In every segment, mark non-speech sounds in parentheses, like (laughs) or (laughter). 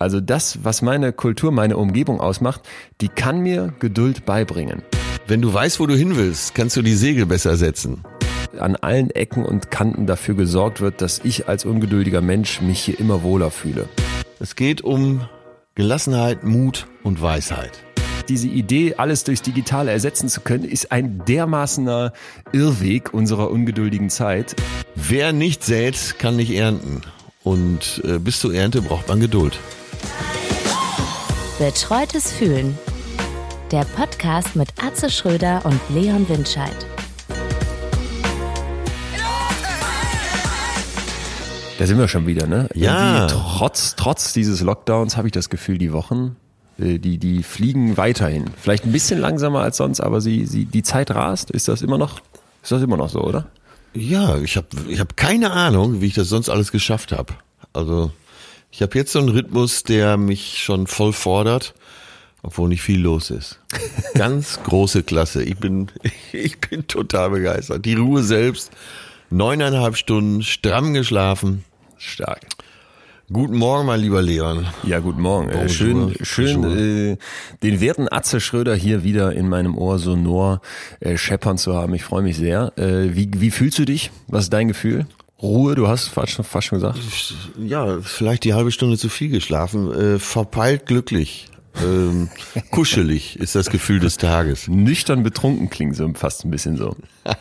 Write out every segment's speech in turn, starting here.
Also das, was meine Kultur, meine Umgebung ausmacht, die kann mir Geduld beibringen. Wenn du weißt, wo du hin willst, kannst du die Segel besser setzen. An allen Ecken und Kanten dafür gesorgt wird, dass ich als ungeduldiger Mensch mich hier immer wohler fühle. Es geht um Gelassenheit, Mut und Weisheit. Diese Idee, alles durchs Digitale ersetzen zu können, ist ein dermaßener Irrweg unserer ungeduldigen Zeit. Wer nicht sät, kann nicht ernten. Und äh, bis zur Ernte braucht man Geduld. Betreutes Fühlen. Der Podcast mit Atze Schröder und Leon Windscheid. Da sind wir schon wieder, ne? Ja. Irgendwie Trotz, trotz dieses Lockdowns habe ich das Gefühl, die Wochen, äh, die, die fliegen weiterhin. Vielleicht ein bisschen langsamer als sonst, aber sie, sie, die Zeit rast. Ist das immer noch, ist das immer noch so, oder? Ja, ich habe ich hab keine Ahnung, wie ich das sonst alles geschafft habe. Also ich habe jetzt so einen Rhythmus, der mich schon voll fordert, obwohl nicht viel los ist. (laughs) Ganz große Klasse. Ich bin, (laughs) ich bin total begeistert. Die Ruhe selbst, neuneinhalb Stunden, stramm geschlafen. Stark. Guten Morgen, mein lieber Leon. Ja, guten Morgen. Äh, Bonjour. schön, schön Bonjour. äh, den werten Atze Schröder hier wieder in meinem Ohr sonor äh, scheppern zu haben. Ich freue mich sehr. Äh, wie, wie fühlst du dich? Was ist dein Gefühl? Ruhe, du hast fast schon, fast schon gesagt. Ja, vielleicht die halbe Stunde zu viel geschlafen. Äh, verpeilt glücklich. Ähm, (laughs) kuschelig ist das Gefühl des Tages. Nüchtern betrunken klingt so fast ein bisschen so. (laughs)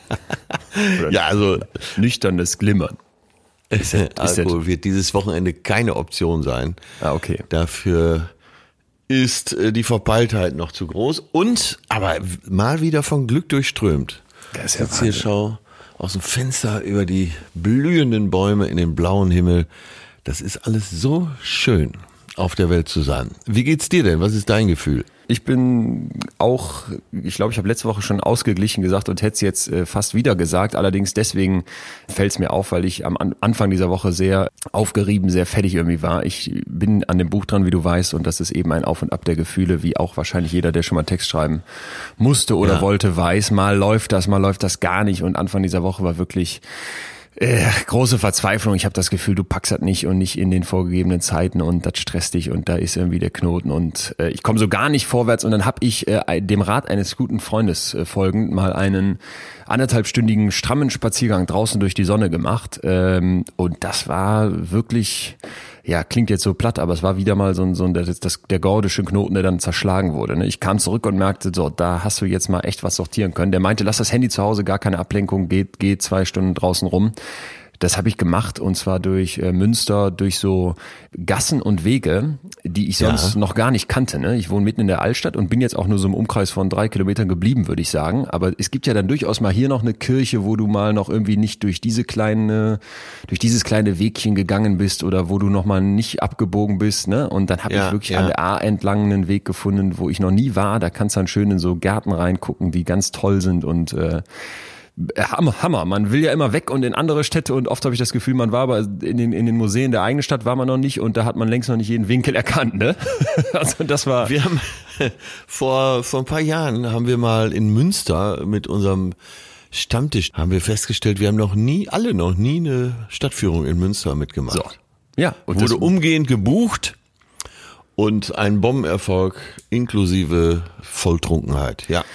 Ja, also nüchternes Glimmern. (laughs) Alkohol wird dieses Wochenende keine Option sein. Ah, okay. Dafür ist äh, die Verpeiltheit noch zu groß und aber mal wieder von Glück durchströmt. Das ist ja Jetzt hier schau aus dem Fenster über die blühenden Bäume in den blauen Himmel. Das ist alles so schön, auf der Welt zu sein. Wie geht's dir denn? Was ist dein Gefühl? Ich bin auch, ich glaube, ich habe letzte Woche schon ausgeglichen gesagt und hätte es jetzt äh, fast wieder gesagt. Allerdings deswegen fällt es mir auf, weil ich am An Anfang dieser Woche sehr aufgerieben, sehr fertig irgendwie war. Ich bin an dem Buch dran, wie du weißt, und das ist eben ein Auf und Ab der Gefühle, wie auch wahrscheinlich jeder, der schon mal Text schreiben musste oder Ja. wollte, weiß. Mal läuft das, mal läuft das gar nicht. Und Anfang dieser Woche war wirklich äh, große Verzweiflung. Ich habe das Gefühl, du packst das nicht und nicht in den vorgegebenen Zeiten und das stresst dich und da ist irgendwie der Knoten und äh, ich komme so gar nicht vorwärts und dann habe ich äh, dem Rat eines guten Freundes äh, folgend mal einen anderthalbstündigen strammen Spaziergang draußen durch die Sonne gemacht ähm, und das war wirklich ja, klingt jetzt so platt, aber es war wieder mal so ein, so ein das, das, der gordische Knoten, der dann zerschlagen wurde. Ne? Ich kam zurück und merkte, so, da hast du jetzt mal echt was sortieren können. Der meinte, lass das Handy zu Hause, gar keine Ablenkung, geht, geht zwei Stunden draußen rum. Das habe ich gemacht und zwar durch äh, Münster, durch so Gassen und Wege, die ich sonst Ja. noch gar nicht kannte. Ne? Ich wohne mitten in der Altstadt und bin jetzt auch nur so im Umkreis von drei Kilometern geblieben, würde ich sagen. Aber es gibt ja dann durchaus mal hier noch eine Kirche, wo du mal noch irgendwie nicht durch diese kleine, durch dieses kleine Wegchen gegangen bist oder wo du noch mal nicht abgebogen bist. Ne? Und dann habe Ja, ich wirklich ja. an der A entlang einen Weg gefunden, wo ich noch nie war. Da kannst du dann schön in so Gärten reingucken, die ganz toll sind und äh, Hammer, Hammer. Man will ja immer weg und in andere Städte und oft habe ich das Gefühl, man war aber in den, in den Museen der eigenen Stadt war man noch nicht und da hat man längst noch nicht jeden Winkel erkannt, ne? (laughs) Also das war Wir haben (laughs) vor, vor ein paar Jahren haben wir mal in Münster mit unserem Stammtisch haben wir festgestellt, wir haben noch nie, alle noch nie eine Stadtführung in Münster mitgemacht. so. Ja, und Wurde umgehend gebucht und ein Bombenerfolg inklusive Volltrunkenheit. Ja.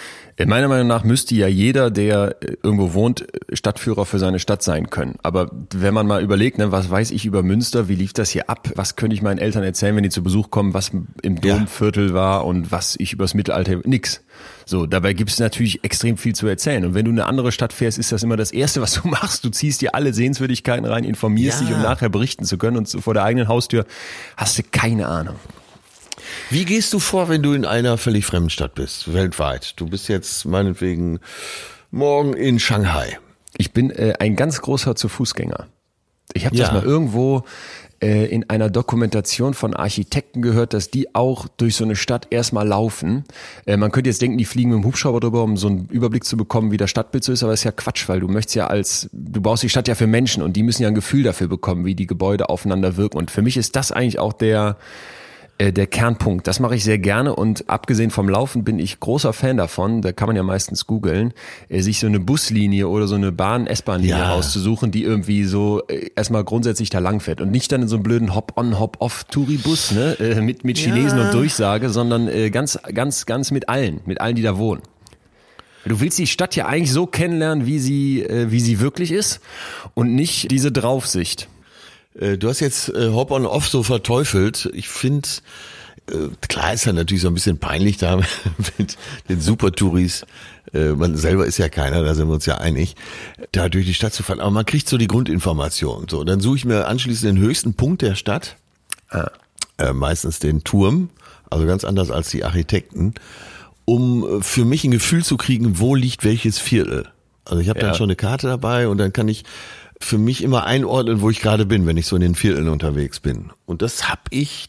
In meiner Meinung nach müsste ja jeder, der äh, irgendwo wohnt, äh, Stadtführer für seine Stadt sein können. Aber wenn man mal überlegt, ne, was weiß ich über Münster, wie lief das hier ab, was könnte ich meinen Eltern erzählen, wenn die zu Besuch kommen, was im. Domviertel war und was ich übers Mittelalter, nix. So, dabei gibt es natürlich extrem viel zu erzählen. Und wenn du in eine andere Stadt fährst, ist das immer das Erste, was du (laughs) machst. Du ziehst dir alle Sehenswürdigkeiten rein, informierst Ja. dich, um nachher berichten zu können. Und vor der eigenen Haustür hast du keine Ahnung. Wie gehst du vor, wenn du in einer völlig fremden Stadt bist, weltweit? Du bist jetzt meinetwegen morgen in Shanghai. Ich bin äh, ein ganz großer zu Fußgänger. Ich habe das Ja. mal irgendwo äh, in einer Dokumentation von Architekten gehört, dass die auch durch so eine Stadt erstmal laufen. Äh, man könnte jetzt denken, die fliegen mit dem Hubschrauber drüber, um so einen Überblick zu bekommen, wie das Stadtbild so ist, aber das ist ja Quatsch, weil du möchtest ja als, du baust die Stadt ja für Menschen und die müssen ja ein Gefühl dafür bekommen, wie die Gebäude aufeinander wirken. Und für mich ist das eigentlich auch der, Äh, der Kernpunkt, das mache ich sehr gerne und abgesehen vom Laufen bin ich großer Fan davon, da kann man ja meistens googeln, äh, sich so eine Buslinie oder so eine Bahn, S-Bahn-Linie Ja. rauszusuchen, die irgendwie so äh, erstmal grundsätzlich da lang fährt und nicht dann in so einem blöden Hop-on, Hop-off-Touri-Bus ne, äh, mit, mit Chinesen Ja. und Durchsage, sondern äh, ganz, ganz, ganz mit allen, mit allen, die da wohnen. Du willst die Stadt ja eigentlich so kennenlernen, wie sie, äh, wie sie wirklich ist und nicht diese Draufsicht. Äh, Du hast jetzt äh, Hop on Off so verteufelt. Ich finde, äh, klar ist ja natürlich so ein bisschen peinlich da (laughs) mit den Super-Touris. Äh, Man selber ist ja keiner, da sind wir uns ja einig, da durch die Stadt zu fahren. Aber man kriegt so die Grundinformation. So, dann suche ich mir anschließend den höchsten Punkt der Stadt, äh, meistens den Turm, also ganz anders als die Architekten, um äh, für mich ein Gefühl zu kriegen, wo liegt welches Viertel. Also ich habe Ja. dann schon eine Karte dabei und dann kann ich für mich immer einordnen, wo ich gerade bin, wenn ich so in den Vierteln unterwegs bin. Und das habe ich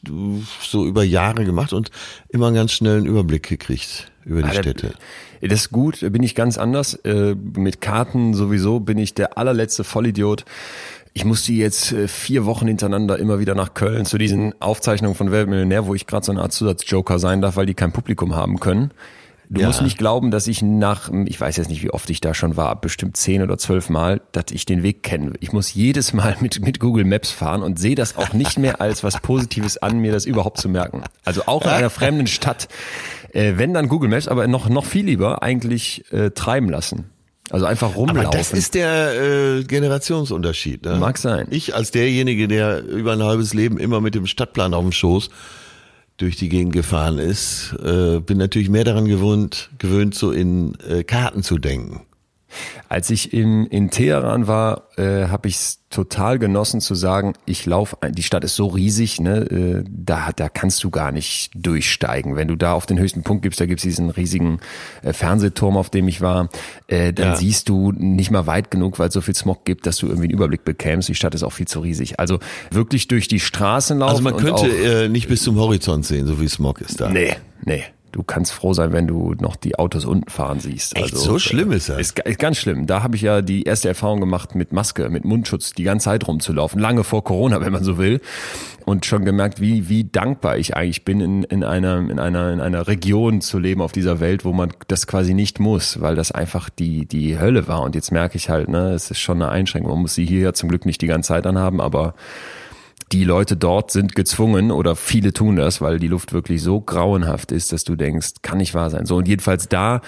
so über Jahre gemacht und immer einen ganz schnellen Überblick gekriegt über die Ah, Städte. Das ist gut, da bin ich ganz anders. Äh, mit Karten sowieso bin ich der allerletzte Vollidiot. Ich musste jetzt äh, vier Wochen hintereinander immer wieder nach Köln zu diesen Aufzeichnungen von Wer wird Millionär, wo ich gerade so eine Art Zusatzjoker sein darf, weil die kein Publikum haben können. Du Ja. musst nicht glauben, dass ich nach, ich weiß jetzt nicht, wie oft ich da schon war, bestimmt zehn oder zwölf Mal, dass ich den Weg kenne. Ich muss jedes Mal mit, mit Google Maps fahren und sehe das auch nicht mehr als was Positives an, mir das überhaupt zu merken. Also auch in einer fremden Stadt, äh, wenn dann Google Maps, aber noch, noch viel lieber eigentlich äh, treiben lassen. Also einfach rumlaufen. Aber das ist der äh, Generationsunterschied. Ne? Mag sein. Ich als derjenige, der über ein halbes Leben immer mit dem Stadtplan auf dem Schoß durch die Gegend gefahren ist, äh, bin natürlich mehr daran gewöhnt, gewöhnt so in äh, Karten zu denken. Als ich in, in Teheran war, äh, habe ich es total genossen zu sagen, ich laufe, die Stadt ist so riesig, ne, äh, da, da kannst du gar nicht durchsteigen. Wenn du da auf den höchsten Punkt gibst, da gibt's diesen riesigen äh, Fernsehturm, auf dem ich war, äh, dann Ja. siehst du nicht mal weit genug, weil es so viel Smog gibt, dass du irgendwie einen Überblick bekämst. Die Stadt ist auch viel zu riesig. Also wirklich durch die Straßen laufen. Also man könnte auch, äh, nicht bis zum Horizont sehen, so wie Smog ist da. Nee, nee. Du kannst froh sein, wenn du noch die Autos unten fahren siehst. Echt, so schlimm ist das? Ist, ist ganz schlimm. Da habe ich ja die erste Erfahrung gemacht mit Maske, mit Mundschutz, die ganze Zeit rumzulaufen. Lange vor Corona, (laughs) wenn man so will. Und schon gemerkt, wie, wie dankbar ich eigentlich bin, in, in, einer, in, einer, in einer Region zu leben auf dieser Welt, wo man das quasi nicht muss, weil das einfach die, die Hölle war. Und jetzt merke ich halt, ne, es ist schon eine Einschränkung. Man muss sie hier ja zum Glück nicht die ganze Zeit anhaben, aber die Leute dort sind gezwungen oder viele tun das, weil die Luft wirklich so grauenhaft ist, dass du denkst, kann nicht wahr sein. So und jedenfalls da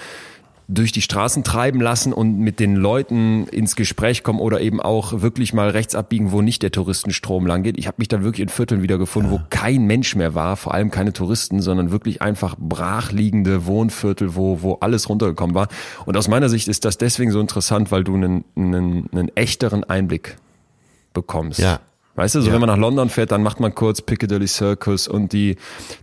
durch die Straßen treiben lassen und mit den Leuten ins Gespräch kommen oder eben auch wirklich mal rechts abbiegen, wo nicht der Touristenstrom lang geht. Ich habe mich dann wirklich in Vierteln wieder gefunden, wo kein Mensch mehr war, vor allem keine Touristen, sondern wirklich einfach brachliegende Wohnviertel, wo, wo alles runtergekommen war. Und aus meiner Sicht ist das deswegen so interessant, weil du einen, einen, einen echteren Einblick bekommst. Ja. Weißt du, so Ja. wenn man nach London fährt, dann macht man kurz Piccadilly Circus und die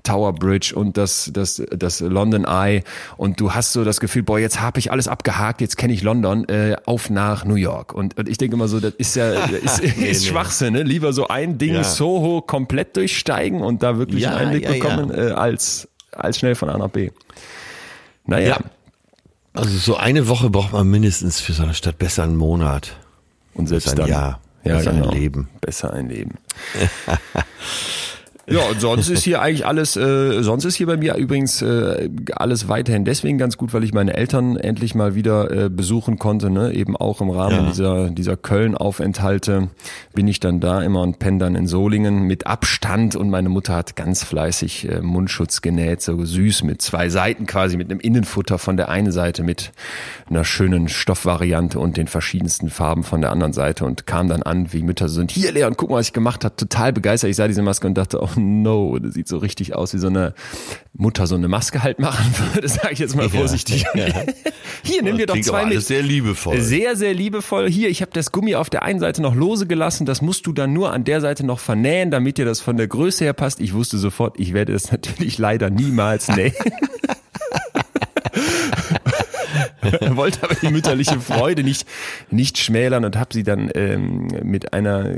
Tower Bridge und das, das, das London Eye und du hast so das Gefühl, boah, jetzt habe ich alles abgehakt, jetzt kenne ich London, äh, auf nach New York. Und, und ich denke immer so, das ist ja (laughs) ist, ist nee. Schwachsinn, ne? Lieber so ein Ding Ja. Soho komplett durchsteigen und da wirklich Ja, einen Einblick bekommen, Äh, als, als schnell von A nach B. Naja, Ja. Also so eine Woche braucht man mindestens für so eine Stadt besser einen Monat. und selbst ein dann. Jahr. Ja, Besser ein genau. Leben. Besser ein Leben. (laughs) Ja, und sonst ist hier eigentlich alles, äh, sonst ist hier bei mir übrigens äh, alles weiterhin deswegen ganz gut, weil ich meine Eltern endlich mal wieder äh, besuchen konnte, ne? eben auch im Rahmen Ja. dieser, dieser Köln-Aufenthalte bin ich dann da immer und penne dann in Solingen mit Abstand und meine Mutter hat ganz fleißig äh, Mundschutz genäht, so süß mit zwei Seiten quasi, mit einem Innenfutter von der einen Seite mit einer schönen Stoffvariante und den verschiedensten Farben von der anderen Seite und kam dann an, wie Mütter sind, hier Leon, guck mal, was ich gemacht habe, total begeistert. Ich sah diese Maske und dachte, oh no, das sieht so richtig aus, wie so eine Mutter so eine Maske halt machen würde, (laughs) sage ich jetzt mal vorsichtig. (laughs) Hier, nimm dir doch zwei mit. sehr liebevoll. Sehr, sehr liebevoll. Hier, ich habe das Gummi auf der einen Seite noch lose gelassen. Das musst du dann nur an der Seite noch vernähen, damit dir das von der Größe her passt. Ich wusste sofort, ich werde es (laughs) natürlich leider niemals nähen. (laughs) wollte aber die mütterliche Freude nicht, nicht schmälern und habe sie dann ähm, mit einer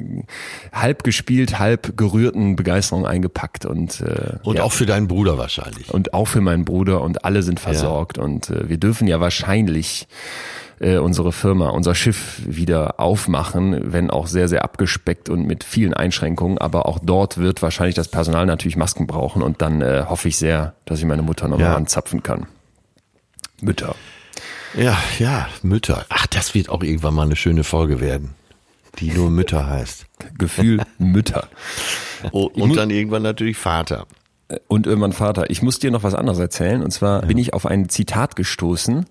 halb gespielt, halb gerührten Begeisterung eingepackt. Und, äh, und ja. auch für deinen Bruder wahrscheinlich. Und auch für meinen Bruder und alle sind versorgt. Ja. Und äh, wir dürfen ja wahrscheinlich äh, unsere Firma, unser Schiff wieder aufmachen, wenn auch sehr, sehr abgespeckt und mit vielen Einschränkungen. Aber auch dort wird wahrscheinlich das Personal natürlich Masken brauchen und dann äh, hoffe ich sehr, dass ich meine Mutter nochmal ja. anzapfen kann. Mütter. Ja, ja, Mütter. Ach, das wird auch irgendwann mal eine schöne Folge werden, die nur Mütter heißt. Gefühl Mütter. Oh, und dann irgendwann natürlich Vater und irgendwann Vater. Ich muss dir noch was anderes erzählen. Und zwar ja. bin ich auf ein Zitat gestoßen,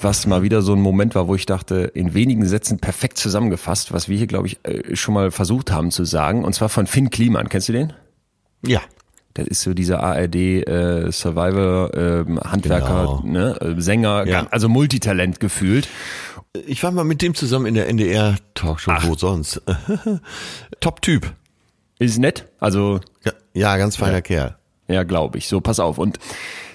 was mal wieder so ein Moment war, wo ich dachte, in wenigen Sätzen perfekt zusammengefasst, was wir hier, glaube ich, äh, schon mal versucht haben zu sagen. Und zwar von Finn Kliman. Kennst du den? Ja. Das ist so dieser ARD äh, Survivor äh, Handwerker, genau. ne, äh, Sänger, ja. also Multitalent gefühlt. Ich war mal mit dem zusammen in der NDR Talkshow, Ach. wo sonst. (laughs) Top Typ. Ist nett, also ja, ja ganz feiner ja. Kerl. Ja, glaube ich. So, pass auf. Und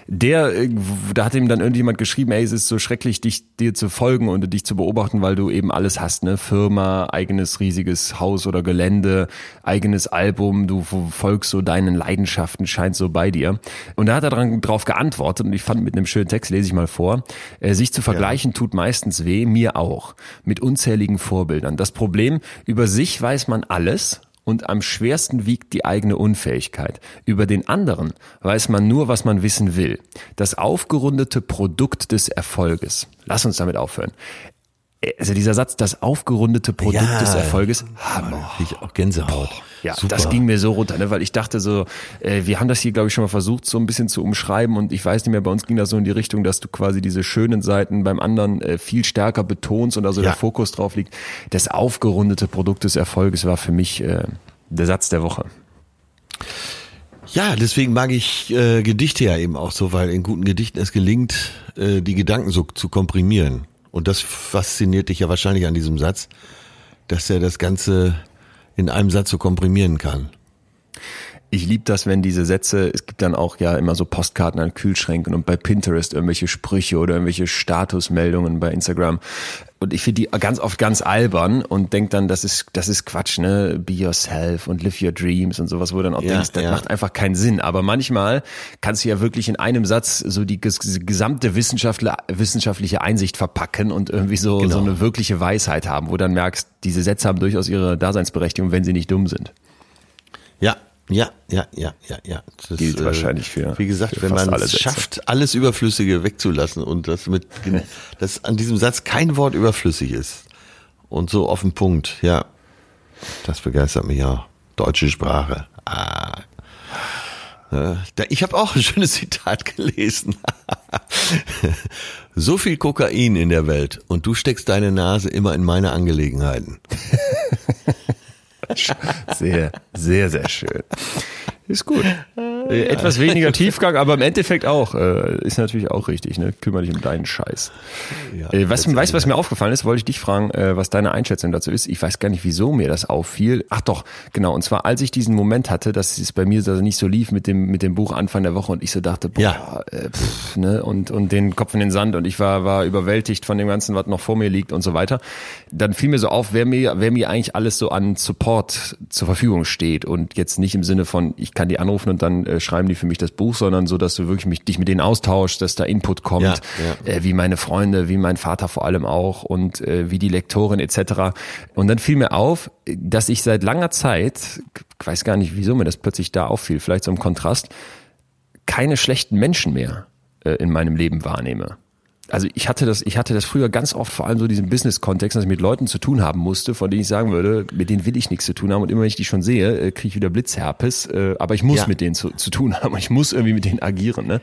der, äh, da hat ihm dann irgendjemand geschrieben, ey, es ist so schrecklich, dich dir zu folgen und dich zu beobachten, weil du eben alles hast, ne? Firma, eigenes riesiges Haus oder Gelände, eigenes Album, du folgst so deinen Leidenschaften, scheint so bei dir. Und da hat er dran, drauf geantwortet und ich fand mit einem schönen Text, lese ich mal vor, äh, sich zu vergleichen ja. tut meistens weh, mir auch, mit unzähligen Vorbildern. Das Problem, über sich weiß man alles, und am schwersten wiegt die eigene Unfähigkeit. Über den anderen weiß man nur, was man wissen will. Das aufgerundete Produkt des Erfolges. Lass uns damit aufhören also dieser Satz, das aufgerundete Produkt ja, des Erfolges, Hammer. Ich auch Gänsehaut. Boah, ja, Super. das ging mir so runter, ne, weil ich dachte so, äh, wir haben das hier, glaube ich, schon mal versucht, so ein bisschen zu umschreiben und ich weiß nicht mehr, bei uns ging das so in die Richtung, dass du quasi diese schönen Seiten beim anderen äh, viel stärker betonst und also ja. der Fokus drauf liegt. Das aufgerundete Produkt des Erfolges war für mich äh, der Satz der Woche. Ja, deswegen mag ich äh, Gedichte ja eben auch so, weil in guten Gedichten es gelingt, äh, die Gedanken so zu komprimieren. Und das fasziniert dich ja wahrscheinlich an diesem Satz, dass er das Ganze in einem Satz so komprimieren kann. Ich liebe das, wenn diese Sätze, es gibt dann auch ja immer so Postkarten an Kühlschränken und bei Pinterest irgendwelche Sprüche oder irgendwelche Statusmeldungen bei Instagram. Und ich finde die ganz oft ganz albern und denk dann, das ist, das ist Quatsch, ne? Be yourself und live your dreams und sowas, wo du dann auch ja, denkst, das ja. macht einfach keinen Sinn. Aber manchmal kannst du ja wirklich in einem Satz so die gesamte wissenschaftliche Einsicht verpacken und irgendwie so, genau. so eine wirkliche Weisheit haben, wo dann merkst, diese Sätze haben durchaus ihre Daseinsberechtigung, wenn sie nicht dumm sind. Ja, ja, ja, ja, ja, ja. Das gilt äh, wahrscheinlich für. Wie gesagt, für wenn man es schafft, alles Überflüssige wegzulassen und das mit, (laughs) dass an diesem Satz kein Wort überflüssig ist und so auf den Punkt, ja, das begeistert mich auch. Deutsche Sprache. Ah. Ich habe auch ein schönes Zitat gelesen. (laughs) so viel Kokain in der Welt und du steckst deine Nase immer in meine Angelegenheiten. (laughs) Sehr, sehr, sehr schön. Ist gut. (laughs) Äh, etwas weniger (laughs) Tiefgang, aber im Endeffekt auch. Äh, ist natürlich auch richtig, ne? Kümmere dich um deinen Scheiß. Ja, äh, was, weißt du, was mir aufgefallen ist? Wollte ich dich fragen, äh, was deine Einschätzung dazu ist. Ich weiß gar nicht, wieso mir das auffiel. Ach doch, genau. Und zwar, als ich diesen Moment hatte, dass es bei mir so nicht so lief mit dem, mit dem Buch Anfang der Woche und ich so dachte, boah, ja. äh, pff, ne? Und, und den Kopf in den Sand und ich war, war überwältigt von dem Ganzen, was noch vor mir liegt und so weiter. Dann fiel mir so auf, wer mir, wer mir eigentlich alles so an Support zur Verfügung steht und jetzt nicht im Sinne von, ich kann die anrufen und dann äh, schreiben die für mich das Buch, sondern so, dass du wirklich mich, dich mit denen austauschst, dass da Input kommt, ja, ja. Äh, wie meine Freunde, wie mein Vater vor allem auch und äh, wie die Lektorin etc. Und dann fiel mir auf, dass ich seit langer Zeit, ich weiß gar nicht, wieso mir das plötzlich da auffiel, vielleicht so im Kontrast, keine schlechten Menschen mehr äh, in meinem Leben wahrnehme also ich hatte das, ich hatte das früher ganz oft, vor allem so diesen Business-Kontext, dass ich mit Leuten zu tun haben musste, von denen ich sagen würde, mit denen will ich nichts zu tun haben und immer wenn ich die schon sehe, äh, kriege ich wieder Blitzherpes, äh, aber ich muss ja. mit denen zu, zu tun haben und ich muss irgendwie mit denen agieren. Ne?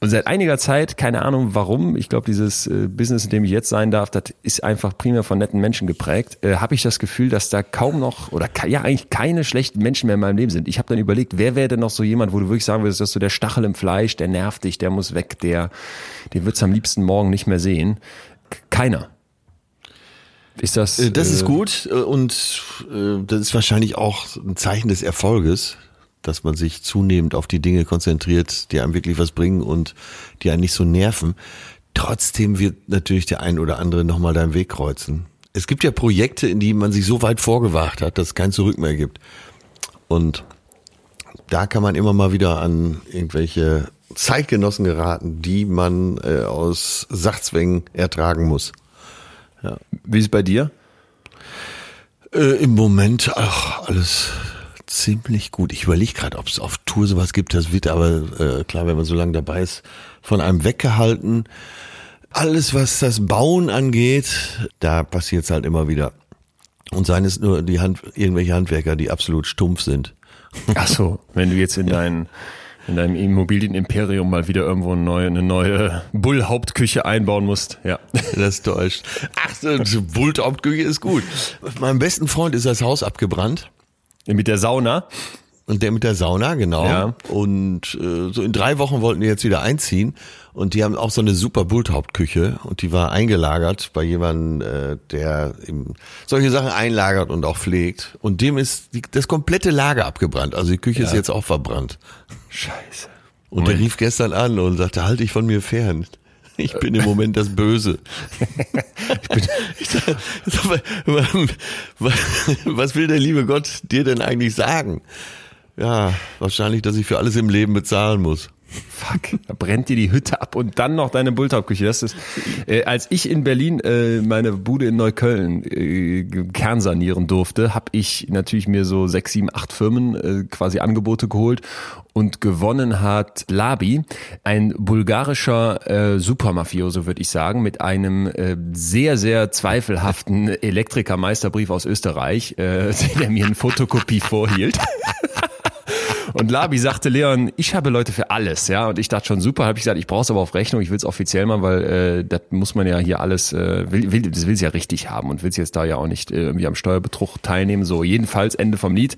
Und seit einiger Zeit, keine Ahnung warum, ich glaube, dieses äh, Business, in dem ich jetzt sein darf, das ist einfach primär von netten Menschen geprägt, äh, habe ich das Gefühl, dass da kaum noch oder ja eigentlich keine schlechten Menschen mehr in meinem Leben sind. Ich habe dann überlegt, wer wäre denn noch so jemand, wo du wirklich sagen würdest, dass so der Stachel im Fleisch, der nervt dich, der muss weg, der, den wird's am liebsten morgen nicht mehr sehen. Keiner. Ist das? Äh, das ist äh, gut äh, und das ist wahrscheinlich auch ein Zeichen des Erfolges, dass man sich zunehmend auf die Dinge konzentriert, die einem wirklich was bringen und die einen nicht so nerven. Trotzdem wird natürlich der ein oder andere nochmal deinen Weg kreuzen. Es gibt ja Projekte, in die man sich so weit vorgewagt hat, dass es kein Zurück mehr gibt. Und da kann man immer mal wieder an irgendwelche Zeitgenossen geraten, die man äh, aus Sachzwängen ertragen muss. Wie ist es bei dir? Äh, Im Moment ach, alles ziemlich gut. Ich überlege gerade, ob es auf Tour sowas gibt. Das wird aber äh, klar, wenn man so lange dabei ist, von einem weggehalten. Alles, was das Bauen angeht, da passiert es halt immer wieder. Und seien es nur die Hand, irgendwelche Handwerker, die absolut stumpf sind. Ach so, wenn du jetzt in dein in deinem Immobilienimperium mal wieder irgendwo eine neue, eine neue Bull-Hauptküche einbauen musst. Ja. Das täuscht. Ach, so, Bullthauptküche ist gut. Meinem besten Freund ist das Haus abgebrannt. Mit der Sauna. Und der mit der Sauna, genau. Ja. Und äh, so in drei Wochen wollten die jetzt wieder einziehen. Und die haben auch so eine super Bulthauptküche. Und die war eingelagert bei jemandem, äh, der eben solche Sachen einlagert und auch pflegt. Und dem ist die, das komplette Lager abgebrannt. Also die Küche ist jetzt auch verbrannt. Scheiße. Und der rief gestern an und sagte, halt dich von mir fern. Ich bin im Moment das Böse. (laughs) ich bin, (laughs) ich sag, was will der liebe Gott dir denn eigentlich sagen? Ja, wahrscheinlich, dass ich für alles im Leben bezahlen muss. Fuck, da brennt dir die Hütte ab und dann noch deine Bulltaubküche. Das ist, äh, als ich in Berlin äh, meine Bude in Neukölln äh, kernsanieren durfte, habe ich natürlich mir so sechs, sieben, acht Firmen äh, quasi Angebote geholt und gewonnen hat Labi, ein bulgarischer äh, Supermafioso, würde ich sagen, mit einem äh, sehr, sehr zweifelhaften Elektrikermeisterbrief aus Österreich, äh, (laughs) der mir eine Fotokopie vorhielt. Und Labi sagte Leon, ich habe Leute für alles, ja. Und ich dachte schon super, habe ich gesagt, ich brauche es aber auf Rechnung, ich will es offiziell machen, weil äh, das muss man ja hier alles, äh, will, will, das will sie ja richtig haben und will sie jetzt da ja auch nicht äh, irgendwie am Steuerbetrug teilnehmen. So, jedenfalls Ende vom Lied.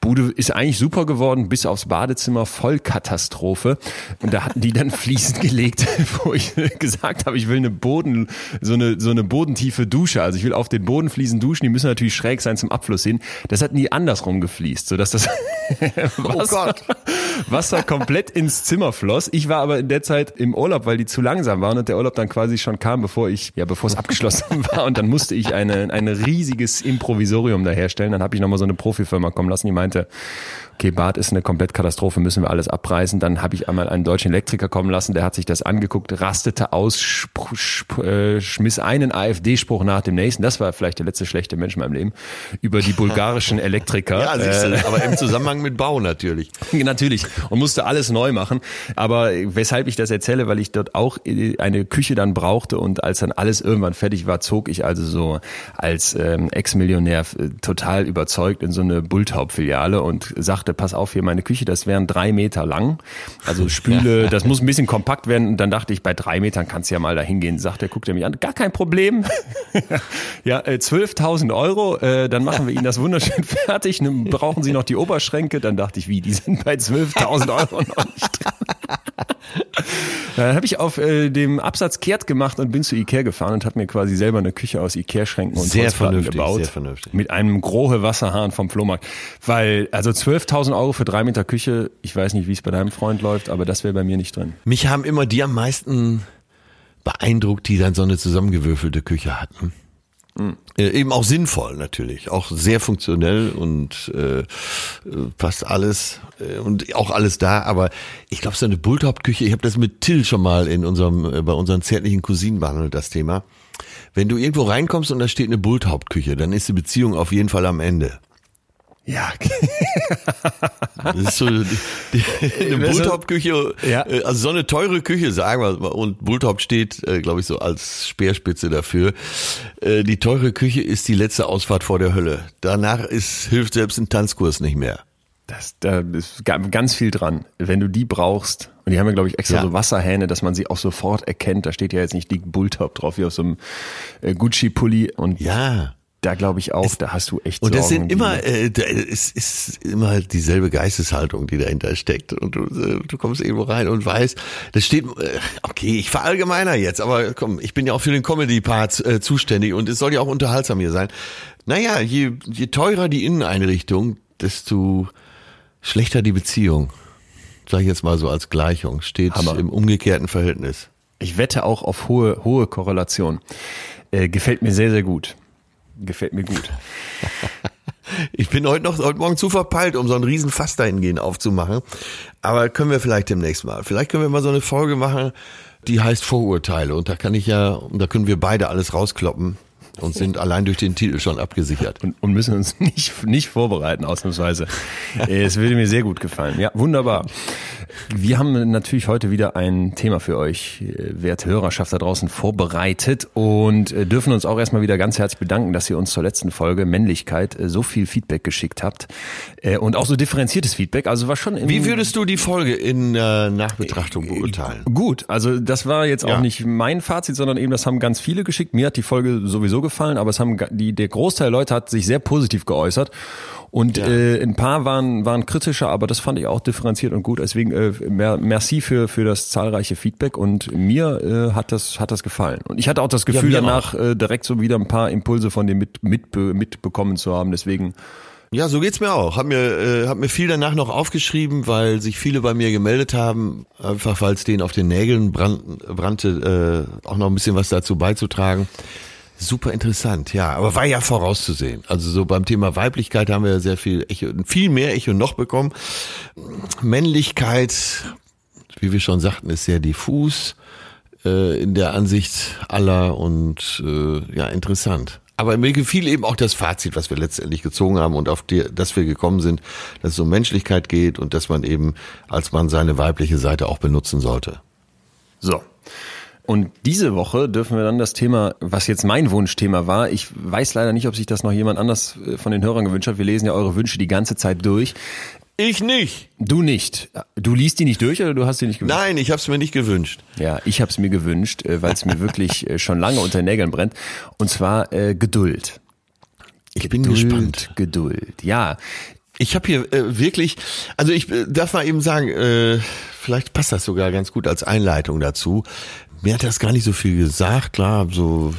Bude ist eigentlich super geworden, bis aufs Badezimmer Vollkatastrophe. Und da hatten die dann Fliesen gelegt, (laughs) wo ich gesagt habe, ich will eine Boden, so eine, so eine bodentiefe Dusche. Also ich will auf den Bodenfliesen duschen, die müssen natürlich schräg sein zum Abfluss hin. Das hat nie andersrum gefliest, sodass das (laughs) Wasser, Wasser komplett ins Zimmer floss. Ich war aber in der Zeit im Urlaub, weil die zu langsam waren und der Urlaub dann quasi schon kam, bevor ich, ja, bevor es abgeschlossen war. Und dann musste ich eine, ein riesiges Improvisorium da herstellen. Dann habe ich nochmal so eine Profifirma kommen lassen, die meinte, okay, Bad ist eine Komplettkatastrophe, müssen wir alles abreißen. Dann habe ich einmal einen deutschen Elektriker kommen lassen, der hat sich das angeguckt, rastete aus, äh, schmiss einen AfD-Spruch nach dem nächsten. Das war vielleicht der letzte schlechte Mensch in meinem Leben. Über die bulgarischen Elektriker. (laughs) Ja, siehst du, aber im Zusammenhang mit Bau natürlich. (laughs) Natürlich. Und musste alles neu machen. Aber weshalb ich das erzähle, weil ich dort auch eine Küche dann brauchte und als dann alles irgendwann fertig war, zog ich also so als ähm, Ex-Millionär äh, total überzeugt in so eine Bulltaub-Filiale und sagte, pass auf hier meine Küche, das wären drei Meter lang. Also Spüle, das muss ein bisschen kompakt werden. Und dann dachte ich, bei drei Metern kannst du ja mal da hingehen. Sagt er, guckt er mich an, gar kein Problem. (laughs) ja, äh, 12.000 Euro, äh, dann machen wir Ihnen das wunderschön (laughs) fertig. Nun brauchen Sie noch die Oberschränke? Dann dachte ich, wie, die sind bei 12.000 Euro noch nicht dran. (laughs) Dann habe ich auf äh, dem Absatz kehrt gemacht und bin zu Ikea gefahren und habe mir quasi selber eine Küche aus Ikea-Schränken und Sehr Holzplatten vernünftig, gebaut. sehr vernünftig. Mit einem grohe Wasserhahn vom Flohmarkt. Weil, also 12.000 Euro für drei Meter Küche, ich weiß nicht, wie es bei deinem Freund läuft, aber das wäre bei mir nicht drin. Mich haben immer die am meisten beeindruckt, die dann so eine zusammengewürfelte Küche hatten. Äh, eben auch sinnvoll natürlich, auch sehr funktionell und äh, äh, passt alles äh, und auch alles da. Aber ich glaube, so eine Bulltop-Küche, ich habe das mit Till schon mal in unserem äh, bei unseren zärtlichen Cousinen behandelt, das Thema. Wenn du irgendwo reinkommst und da steht eine Bulltop-Küche, dann ist die Beziehung auf jeden Fall am Ende. Ja, Das ist so die, die, (laughs) eine Bulltop-Küche, ja. äh, also so eine teure Küche, sagen wir mal, und Bulltop steht, äh, glaube ich, so als Speerspitze dafür. Äh, die teure Küche ist die letzte Ausfahrt vor der Hölle. Danach ist, hilft selbst ein Tanzkurs nicht mehr. das, da ist ga- ganz viel dran. Wenn du die brauchst, und die haben ja, glaube ich, extra Ja. so Wasserhähne, dass man sie auch sofort erkennt. Da steht ja jetzt nicht die Bulltop drauf, wie auf so einem Gucci-Pulli. Und Ja. Da glaube ich auch, da hast du echt Und das sind immer, äh, da- es ist immer dieselbe Geisteshaltung, die dahinter steckt. Und du, äh, du kommst irgendwo rein und weißt, das steht, äh, okay, ich verallgemeiner jetzt, aber komm, ich bin ja auch für den Comedy-Part äh, zuständig und es soll ja auch unterhaltsam hier sein. Naja, je, je teurer die Inneneinrichtung, desto schlechter die Beziehung. Sag ich jetzt mal so als Gleichung, steht Hammer. im umgekehrten Verhältnis. Ich wette auch auf hohe, hohe Korrelation. Äh, gefällt mir sehr, sehr gut. Gefällt mir gut. (laughs) Ich bin heute noch, heute Morgen zu verpeilt, um so einen riesen Fass dahingehen aufzumachen. Aber können wir vielleicht demnächst mal. Vielleicht können wir mal so eine Folge machen, die heißt Vorurteile. Und da kann ich ja, und da können wir beide alles rauskloppen und sind allein durch den Titel schon abgesichert. Und, und müssen uns (laughs) nicht, nicht vorbereiten, ausnahmsweise. Äh, es würde mir sehr gut gefallen. Ja, wunderbar. Wir haben natürlich heute wieder ein Thema für euch, äh, werte Hörerschaft da draußen, vorbereitet und äh, dürfen uns auch erstmal wieder ganz herzlich bedanken, dass ihr uns zur letzten Folge Männlichkeit so viel Feedback geschickt habt und auch so differenziertes Feedback. Also war schon. Wie würdest du die Folge in äh, Nachbetrachtung beurteilen? Gut, also das war jetzt auch ja. nicht mein Fazit, sondern eben das haben ganz viele geschickt. Mir hat die Folge sowieso gefallen, aber es haben die, der Großteil der Leute hat sich sehr positiv geäußert. Und ja. äh, ein paar waren, waren kritischer, aber das fand ich auch differenziert und gut. Deswegen äh, merci für, für das zahlreiche Feedback und mir äh, hat, das, hat das gefallen. Und ich hatte auch das Gefühl, ja, danach äh, direkt so wieder ein paar Impulse von dem mit, mit, mitbekommen zu haben. Deswegen ja, so geht's mir auch. Hab mir, äh, hab mir viel danach noch aufgeschrieben, weil sich viele bei mir gemeldet haben, einfach weil es denen auf den Nägeln brannte, äh, auch noch ein bisschen was dazu beizutragen. Super interessant, ja, aber war ja vorauszusehen. Also so beim Thema Weiblichkeit haben wir ja sehr viel Echo, viel mehr Echo noch bekommen. Männlichkeit, wie wir schon sagten, ist sehr diffus äh, in der Ansicht aller und äh, ja interessant. Aber mir gefiel eben auch das Fazit, was wir letztendlich gezogen haben und auf die, dass wir gekommen sind, dass es um Menschlichkeit geht und dass man eben als Mann seine weibliche Seite auch benutzen sollte. So. Und diese Woche dürfen wir dann das Thema, was jetzt mein Wunschthema war, ich weiß leider nicht, ob sich das noch jemand anders äh, von den Hörern gewünscht hat. Wir lesen ja eure Wünsche die ganze Zeit durch. Ich nicht. Du nicht. Du liest die nicht durch oder du hast die nicht gewünscht? Nein, ich habe es mir nicht gewünscht. Ja, ich habe es mir gewünscht, äh, weil es mir wirklich äh, schon lange unter den Nägeln brennt. Und zwar äh, Geduld. Ich Geduld, bin gespannt. Geduld. Ja, ich habe hier äh, wirklich, also ich äh, darf mal eben sagen, äh, vielleicht passt das sogar ganz gut als Einleitung dazu. Mir hat das gar nicht so viel gesagt, klar, so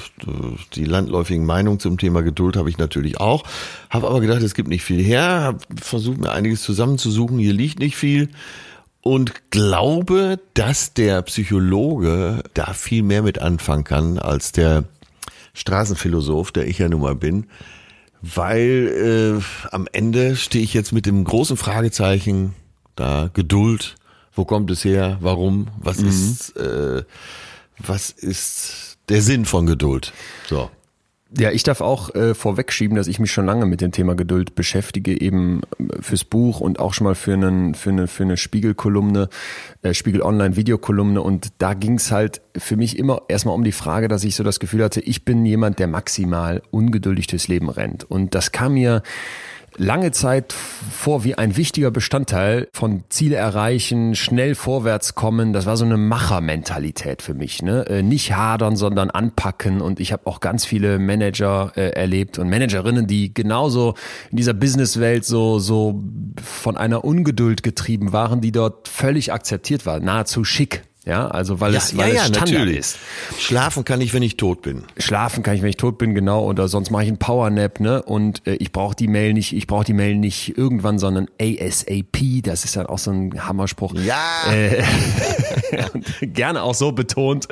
die landläufigen Meinungen zum Thema Geduld habe ich natürlich auch, habe aber gedacht, es gibt nicht viel her, habe versucht mir einiges zusammenzusuchen, hier liegt nicht viel. Und glaube, dass der Psychologe da viel mehr mit anfangen kann als der Straßenphilosoph, der ich ja nun mal bin, weil äh, am Ende stehe ich jetzt mit dem großen Fragezeichen da. Geduld, wo kommt es her, warum, was mhm. ist äh, was ist der Sinn von Geduld? So. Ja, ich darf auch äh, vorwegschieben, dass ich mich schon lange mit dem Thema Geduld beschäftige, eben äh, fürs Buch und auch schon mal für, einen, für eine, für eine Spiegelkolumne, äh, Spiegel Online Videokolumne. Und da ging's halt für mich immer erstmal um die Frage, dass ich so das Gefühl hatte, ich bin jemand, der maximal ungeduldig durchs Leben rennt. Und das kam mir lange Zeit vor wie ein wichtiger Bestandteil von Ziele erreichen, schnell vorwärts kommen. Das war so eine Machermentalität für mich. Ne? Äh, nicht hadern, sondern anpacken. Und ich habe auch ganz viele Manager äh, erlebt und Managerinnen, die genauso in dieser Businesswelt so, so von einer Ungeduld getrieben waren, die dort völlig akzeptiert war, nahezu schick. Ja, also weil ja, es, weil ja, es Standard natürlich. ist. Schlafen kann ich, wenn ich tot bin. Schlafen kann ich, wenn ich tot bin, genau. Oder sonst mache ich einen Powernap, ne? Und äh, ich brauche die Mail nicht, ich brauche die Mail nicht irgendwann, sondern ASAP. Das ist dann auch so ein Hammerspruch. Ja. Äh, (laughs) gerne auch so betont.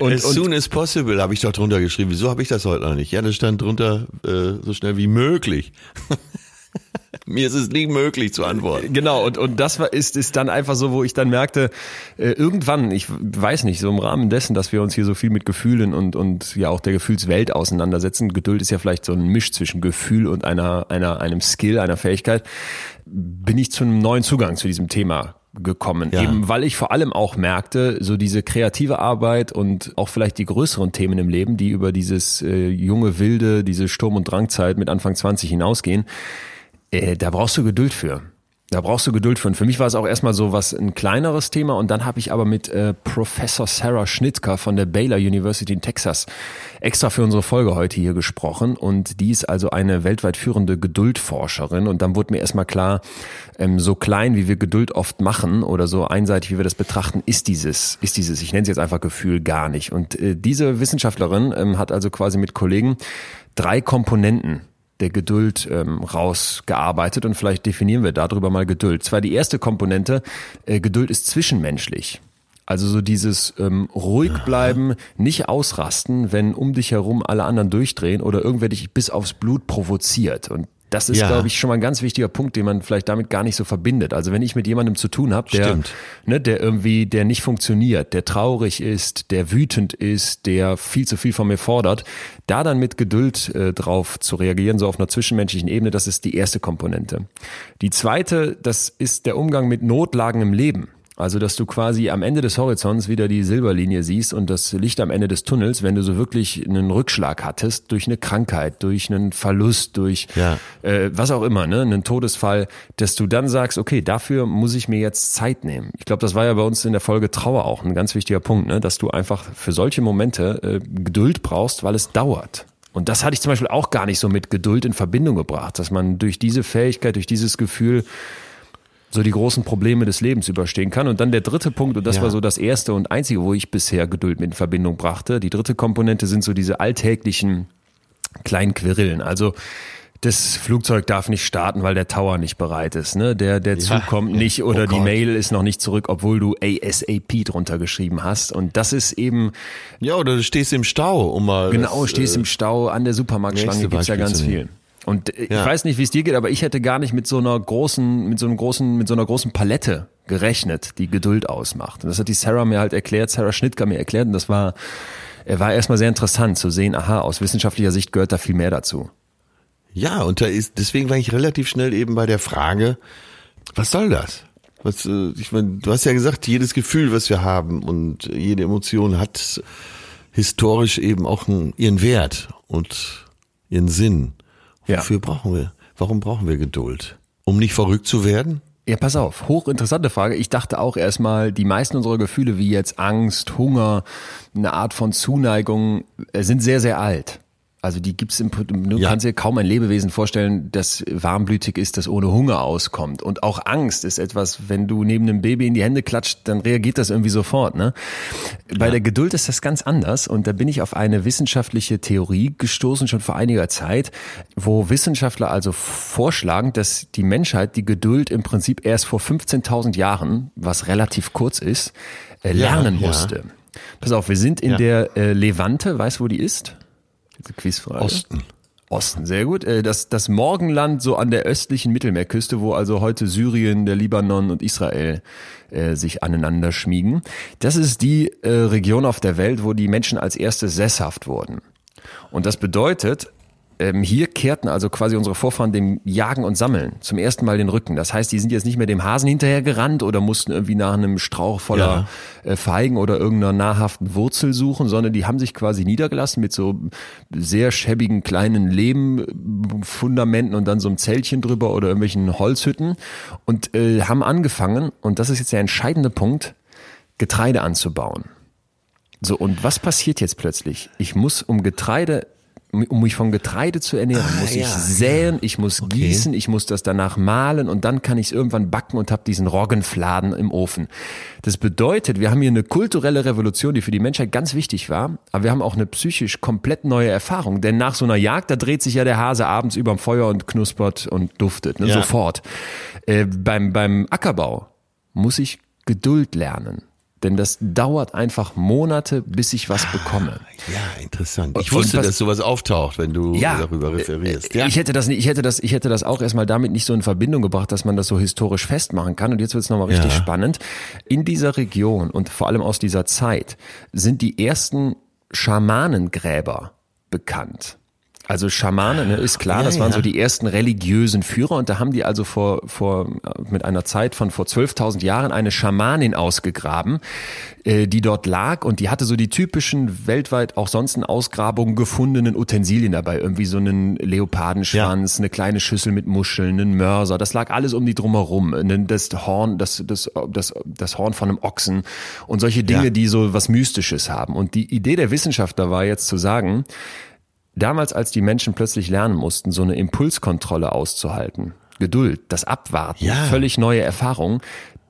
Und, as soon as possible habe ich doch drunter geschrieben. Wieso habe ich das heute noch nicht? Ja, das stand drunter äh, so schnell wie möglich. (laughs) Mir ist es nie möglich zu antworten. Genau, und, und das war, ist, ist dann einfach so, wo ich dann merkte, äh, irgendwann, ich weiß nicht, so im Rahmen dessen, dass wir uns hier so viel mit Gefühlen und, und ja auch der Gefühlswelt auseinandersetzen, Geduld ist ja vielleicht so ein Misch zwischen Gefühl und einer, einer, einem Skill, einer Fähigkeit, bin ich zu einem neuen Zugang zu diesem Thema gekommen. Ja. Eben weil ich vor allem auch merkte, so diese kreative Arbeit und auch vielleicht die größeren Themen im Leben, die über dieses äh, junge Wilde, diese Sturm- und Drangzeit mit Anfang 20 hinausgehen, äh, da brauchst du Geduld für. Da brauchst du Geduld für. Und für mich war es auch erstmal so was ein kleineres Thema. Und dann habe ich aber mit äh, Professor Sarah Schnittker von der Baylor University in Texas extra für unsere Folge heute hier gesprochen. Und die ist also eine weltweit führende Geduldforscherin. Und dann wurde mir erstmal klar, ähm, so klein wie wir Geduld oft machen oder so einseitig wie wir das betrachten, ist dieses, ist dieses, ich nenne es jetzt einfach Gefühl, gar nicht. Und äh, diese Wissenschaftlerin ähm, hat also quasi mit Kollegen drei Komponenten der Geduld ähm, rausgearbeitet und vielleicht definieren wir darüber mal Geduld. Zwar die erste Komponente, äh, Geduld ist zwischenmenschlich. Also so dieses ähm, ruhig bleiben, nicht ausrasten, wenn um dich herum alle anderen durchdrehen oder irgendwer dich bis aufs Blut provoziert. Und das ist, Ja. glaube ich, schon mal ein ganz wichtiger Punkt, den man vielleicht damit gar nicht so verbindet. Also wenn ich mit jemandem zu tun habe, der, Stimmt. ne, der irgendwie, der nicht funktioniert, der traurig ist, der wütend ist, der viel zu viel von mir fordert, da dann mit Geduld äh, drauf zu reagieren, so auf einer zwischenmenschlichen Ebene, das ist die erste Komponente. Die zweite, das ist der Umgang mit Notlagen im Leben. Also, dass du quasi am Ende des Horizonts wieder die Silberlinie siehst und das Licht am Ende des Tunnels, wenn du so wirklich einen Rückschlag hattest durch eine Krankheit, durch einen Verlust, durch Ja. äh, was auch immer, ne, einen Todesfall, dass du dann sagst, okay, dafür muss ich mir jetzt Zeit nehmen. Ich glaube, das war ja bei uns in der Folge Trauer auch ein ganz wichtiger Punkt, ne, dass du einfach für solche Momente äh, Geduld brauchst, weil es dauert. Und das hatte ich zum Beispiel auch gar nicht so mit Geduld in Verbindung gebracht, dass man durch diese Fähigkeit, durch dieses Gefühl so die großen Probleme des Lebens überstehen kann. Und dann der dritte Punkt, und das Ja. war so das erste und einzige, wo ich bisher Geduld mit in Verbindung brachte. Die dritte Komponente sind so diese alltäglichen kleinen Quirlen. Also das Flugzeug darf nicht starten, weil der Tower nicht bereit ist. Ne? Der, der Zug kommt nicht oder Oh die. Mail ist noch nicht zurück, obwohl du ASAP drunter geschrieben hast. Und das ist eben, Ja, oder du stehst im Stau, um mal. genau, das, stehst äh, im Stau an der Supermarktschlange, gibt's ja Beispiel ganz zu viel. Und äh, ich Ja. weiß nicht, wie es dir geht, aber ich hätte gar nicht mit so einer großen, mit so einem großen, mit so einer großen Palette gerechnet, die Geduld ausmacht. Und das hat die Sarah mir halt erklärt, Sarah Schnittger mir erklärt, und das war, äh, war erstmal sehr interessant zu sehen, aha, aus wissenschaftlicher Sicht gehört da viel mehr dazu. Ja, und da ist, deswegen war ich relativ schnell eben bei der Frage, was soll das? Was, äh, ich meine, du hast ja gesagt, jedes Gefühl, was wir haben und jede Emotion hat historisch eben auch einen, ihren Wert und ihren Sinn. Ja. Wofür brauchen wir? Warum brauchen wir Geduld? Um nicht verrückt zu werden? Ja, pass auf, hochinteressante Frage. Ich dachte auch erstmal, die meisten unserer Gefühle, wie jetzt Angst, Hunger, eine Art von Zuneigung, äh, sind sehr, sehr alt. Also die gibt's im, du Ja. kannst dir kaum ein Lebewesen vorstellen, das warmblütig ist, das ohne Hunger auskommt. Und auch Angst ist etwas, wenn du neben einem Baby in die Hände klatscht, dann reagiert das irgendwie sofort. Ne? Bei der Geduld ist das ganz anders. Und da bin ich auf eine wissenschaftliche Theorie gestoßen, schon vor einiger Zeit, wo Wissenschaftler also vorschlagen, dass die Menschheit die Geduld im Prinzip erst vor 15.000 Jahren, was relativ kurz ist, äh, Ja, lernen ja. musste. Pass auf, wir sind in Ja. der äh, Levante, weißt du, wo die ist? Diese Quizfrage. Osten. Osten, sehr gut. Äh, Das, das Morgenland so an der östlichen Mittelmeerküste, wo also heute Syrien, der Libanon und Israel äh, sich aneinander schmiegen. Das ist die äh, Region auf der Welt, wo die Menschen als erstes sesshaft wurden. Und das bedeutet, ähm, hier kehrten also quasi unsere Vorfahren dem Jagen und Sammeln zum ersten Mal den Rücken. Das heißt, die sind jetzt nicht mehr dem Hasen hinterher gerannt oder mussten irgendwie nach einem Strauch voller äh, Feigen oder irgendeiner nahrhaften Wurzel suchen, sondern die haben sich quasi niedergelassen mit so sehr schäbigen kleinen Lehmfundamenten und dann so einem Zeltchen drüber oder irgendwelchen Holzhütten und äh, haben angefangen, und das ist jetzt der entscheidende Punkt, Getreide anzubauen. So, und was passiert jetzt plötzlich? Ich muss um Getreide, um mich von Getreide zu ernähren, muss ich ja, säen, ich muss gießen, ich muss das danach mahlen und dann kann ich es irgendwann backen und habe diesen Roggenfladen im Ofen. Das bedeutet, wir haben hier eine kulturelle Revolution, die für die Menschheit ganz wichtig war, aber wir haben auch eine psychisch komplett neue Erfahrung, denn nach so einer Jagd, da dreht sich ja der Hase abends überm Feuer und knuspert und duftet, ne, Ja. sofort. Äh, beim, beim Ackerbau muss ich Geduld lernen. Denn das dauert einfach Monate, bis ich was bekomme. Ja, interessant. Ich wusste, was- dass sowas auftaucht, wenn du darüber referierst. Ja. Ich hätte das nicht, ich hätte das, ich hätte das auch erstmal damit nicht so in Verbindung gebracht, dass man das so historisch festmachen kann. Und jetzt wird es nochmal richtig Ja. spannend. In dieser Region und vor allem aus dieser Zeit sind die ersten Schamanengräber bekannt. Also Schamane, ne, ist klar, Ja, das waren ja. so die ersten religiösen Führer und da haben die also vor, vor, mit einer Zeit von vor 12.000 Jahren eine Schamanin ausgegraben, äh, die dort lag und die hatte so die typischen weltweit auch sonst in Ausgrabungen gefundenen Utensilien dabei, irgendwie so einen Leopardenschwanz, eine kleine Schüssel mit Muscheln, einen Mörser, das lag alles um die drumherum, ne, das Horn, das, das, das, das Horn von einem Ochsen und solche Dinge, Ja. die so was Mystisches haben. Und die Idee der Wissenschaftler war jetzt zu sagen, Damals, als die Menschen plötzlich lernen mussten, so eine Impulskontrolle auszuhalten, Geduld, das Abwarten, Ja. völlig neue Erfahrungen,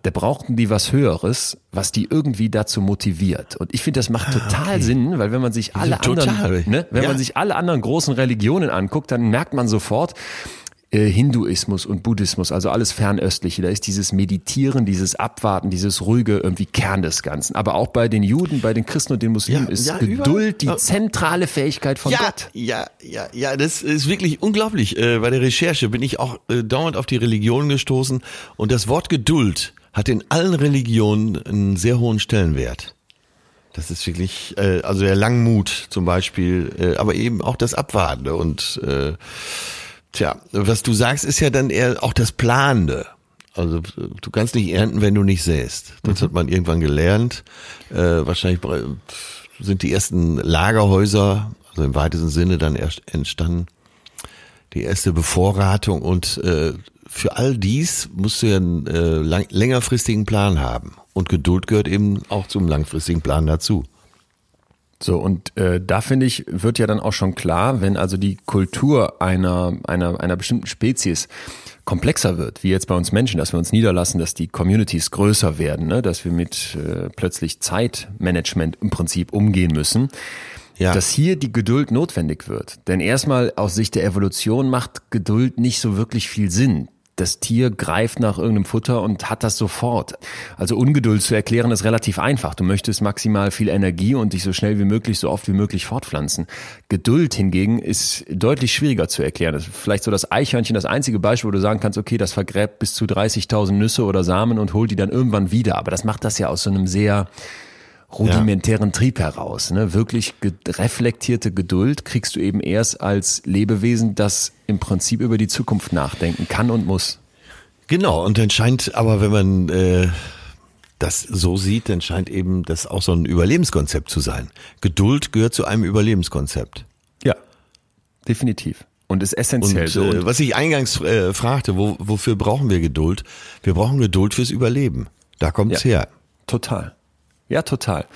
da brauchten die was Höheres, was die irgendwie dazu motiviert. Und ich finde, das macht total Sinn, weil wenn man sich alle anderen, ne, wenn Ja. man sich alle anderen großen Religionen anguckt, dann merkt man sofort, Hinduismus und Buddhismus, also alles Fernöstliche. Da ist dieses Meditieren, dieses Abwarten, dieses ruhige irgendwie Kern des Ganzen. Aber auch bei den Juden, bei den Christen und den Muslimen Ja, ist ja, Geduld überall. die zentrale Fähigkeit von ja, Gott. ja, ja, ja, das ist wirklich unglaublich. Äh, bei der Recherche bin ich auch äh, dauernd auf die Religion gestoßen und das Wort Geduld hat in allen Religionen einen sehr hohen Stellenwert. Das ist wirklich, äh, also der Langmut zum Beispiel, äh, aber eben auch das Abwartende und äh, tja, was du sagst, ist ja dann eher auch das Planende. Also du kannst nicht ernten, wenn du nicht säst. Das hat man irgendwann gelernt. Äh, wahrscheinlich sind die ersten Lagerhäuser, also im weitesten Sinne dann erst entstanden, die erste Bevorratung und äh, für all dies musst du ja einen äh, lang, längerfristigen Plan haben. Und Geduld gehört eben auch zum langfristigen Plan dazu. So, und äh, da finde ich, wird ja dann auch schon klar, wenn also die Kultur einer, einer, einer bestimmten Spezies komplexer wird, wie jetzt bei uns Menschen, dass wir uns niederlassen, dass die Communities größer werden, ne? dass wir mit äh, plötzlich Zeitmanagement im Prinzip umgehen müssen, Ja. dass hier die Geduld notwendig wird. Denn erstmal aus Sicht der Evolution macht Geduld nicht so wirklich viel Sinn. Das Tier greift nach irgendeinem Futter und hat das sofort. Also Ungeduld zu erklären ist relativ einfach. Du möchtest maximal viel Energie und dich so schnell wie möglich, so oft wie möglich fortpflanzen. Geduld hingegen ist deutlich schwieriger zu erklären. Das ist vielleicht so das Eichhörnchen das einzige Beispiel, wo du sagen kannst, okay, das vergräbt bis zu 30.000 Nüsse oder Samen und holt die dann irgendwann wieder. Aber das macht das ja aus so einem sehr rudimentären Trieb heraus. Ne? Wirklich ge reflektierte Geduld kriegst du eben erst als Lebewesen, das im Prinzip über die Zukunft nachdenken kann und muss. Genau, und dann scheint aber, wenn man äh, das so sieht, dann scheint eben das auch so ein Überlebenskonzept zu sein. Geduld gehört zu einem Überlebenskonzept. Ja, definitiv. Und ist essentiell Und so. äh, Und was ich eingangs äh, fragte, wo, wofür brauchen wir Geduld? Wir brauchen Geduld fürs Überleben. Da kommt's Ja. her. Total. Ja, total.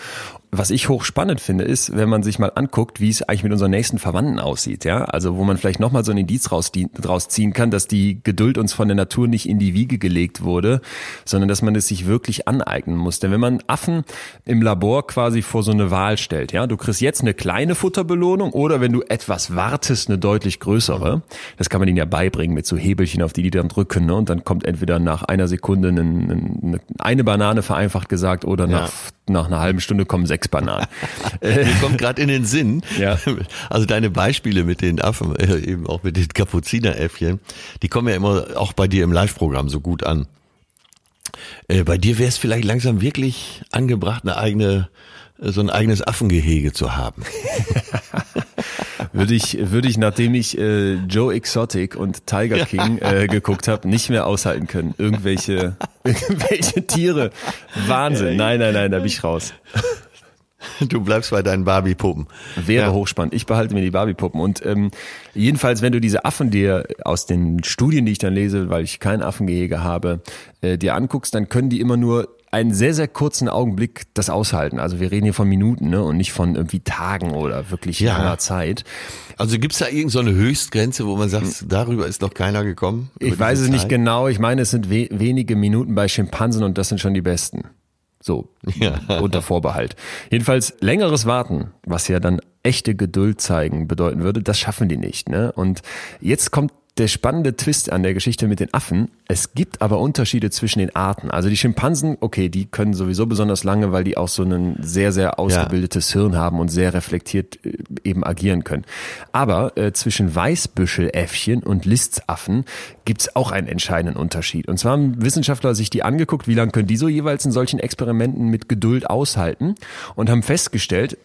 Was ich hochspannend finde, ist, wenn man sich mal anguckt, wie es eigentlich mit unseren nächsten Verwandten aussieht, ja. Also, wo man vielleicht nochmal so ein Indiz raus, rausziehen kann, dass die Geduld uns von der Natur nicht in die Wiege gelegt wurde, sondern dass man es sich wirklich aneignen muss. Denn wenn man Affen im Labor quasi vor so eine Wahl stellt, ja, du kriegst jetzt eine kleine Futterbelohnung oder wenn du etwas wartest, eine deutlich größere. Das kann man ihnen ja beibringen mit so Hebelchen, auf die die dann drücken, ne? Und dann kommt entweder nach einer Sekunde eine, eine, eine Banane vereinfacht gesagt oder nach, nach einer halben Stunde kommen sechs Bananen. (laughs) Mir kommt gerade in den Sinn, Ja. also deine Beispiele mit den Affen, äh, eben auch mit den Kapuzineräffchen, die kommen ja immer auch bei dir im Live-Programm so gut an. Äh, bei dir wäre es vielleicht langsam wirklich angebracht, eine eigene, äh, so ein eigenes Affengehege zu haben. (laughs) würde ich, würde ich, nachdem ich äh, Joe Exotic und Tiger King äh, geguckt habe, nicht mehr aushalten können. Irgendwelche, (laughs) irgendwelche Tiere. Wahnsinn. Nein, nein, nein, da bin ich raus. (laughs) Du bleibst bei deinen Barbie-Puppen. Wäre Ja. hochspannend. Ich behalte mir die Barbie-Puppen. Und ähm, jedenfalls, wenn du diese Affen dir aus den Studien, die ich dann lese, weil ich kein Affengehege habe, äh, dir anguckst, dann können die immer nur einen sehr, sehr kurzen Augenblick das aushalten. Also wir reden hier von Minuten ne? und nicht von irgendwie Tagen oder wirklich Ja. langer Zeit. Also gibt's da irgendeine so eine Höchstgrenze, wo man sagt, darüber ist noch keiner gekommen? Ich weiß es nicht Zeit? genau. Ich meine, es sind we wenige Minuten bei Schimpansen und das sind schon die besten. So, (laughs) unter Vorbehalt. Jedenfalls längeres Warten, was ja dann echte Geduld zeigen bedeuten würde, das schaffen die nicht. Ne? Und jetzt kommt der spannende Twist an der Geschichte mit den Affen. Es gibt aber Unterschiede zwischen den Arten. Also die Schimpansen, okay, die können sowieso besonders lange, weil die auch so ein sehr, sehr ausgebildetes Hirn haben und sehr reflektiert äh, eben agieren können. Aber äh, zwischen Weißbüscheläffchen und Listaffen gibt's auch einen entscheidenden Unterschied. Und zwar haben Wissenschaftler sich die angeguckt, wie lange können die so jeweils in solchen Experimenten mit Geduld aushalten und haben festgestellt,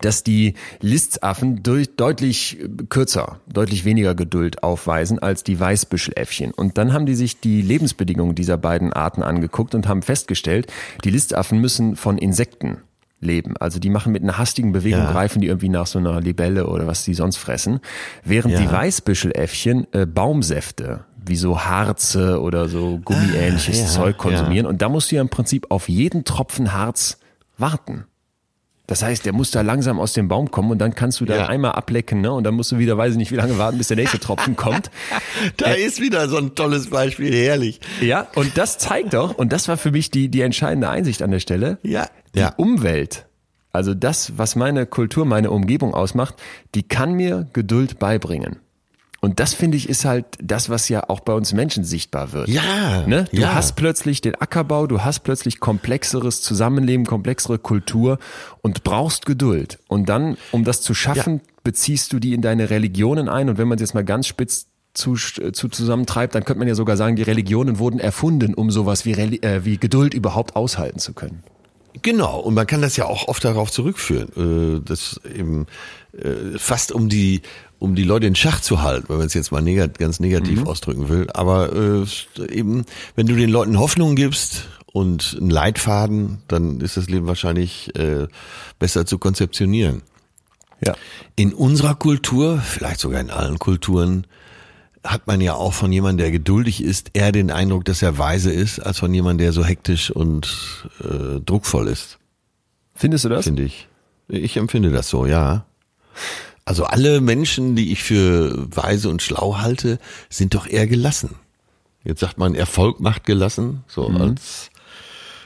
dass die Listaffen durch, deutlich kürzer, deutlich weniger Geduld aufweisen als die Weißbüscheläffchen. Und dann haben die sich die Lebensbedingungen dieser beiden Arten angeguckt und haben festgestellt, die Listaffen müssen von Insekten leben. Also die machen mit einer hastigen Bewegung, Ja. greifen die irgendwie nach so einer Libelle oder was die sonst fressen. Während Ja. die Weißbüscheläffchen äh, Baumsäfte wie so Harze oder so gummiähnliches Ah, ja, Zeug konsumieren. Und da musst du ja im Prinzip auf jeden Tropfen Harz warten. Das heißt, der muss da langsam aus dem Baum kommen und dann kannst du da Ja. einmal ablecken, ne? Und dann musst du wieder, weiß ich nicht, wie lange warten, bis der nächste Tropfen (laughs) kommt. Da ist wieder so ein tolles Beispiel, herrlich. Ja, und das zeigt doch, und das war für mich die, die entscheidende Einsicht an der Stelle, Ja. die Ja. Umwelt, also das, was meine Kultur, meine Umgebung ausmacht, die kann mir Geduld beibringen. Und das finde ich ist halt das, was ja auch bei uns Menschen sichtbar wird. Ja, Ne? Du ja. hast plötzlich den Ackerbau, du hast plötzlich komplexeres Zusammenleben, komplexere Kultur und brauchst Geduld. Und dann, um das zu schaffen, beziehst du die in deine Religionen ein. Und wenn man es jetzt mal ganz spitz zu, zu zusammentreibt, dann könnte man ja sogar sagen, die Religionen wurden erfunden, um sowas wie, äh, wie Geduld überhaupt aushalten zu können. Genau, und man kann das ja auch oft darauf zurückführen, äh, das eben äh, fast um die um die Leute in Schach zu halten, wenn man es jetzt mal negat ganz negativ Mhm. ausdrücken will. Aber äh, eben, wenn du den Leuten Hoffnung gibst und einen Leitfaden, dann ist das Leben wahrscheinlich äh, besser zu konzeptionieren. Ja. In unserer Kultur, vielleicht sogar in allen Kulturen, hat man ja auch von jemandem, der geduldig ist, eher den Eindruck, dass er weise ist, als von jemandem, der so hektisch und äh, druckvoll ist, Findest du das? finde ich. Ich empfinde das so, ja. Also alle Menschen, die ich für weise und schlau halte, sind doch eher gelassen. Jetzt sagt man, Erfolg macht gelassen, so als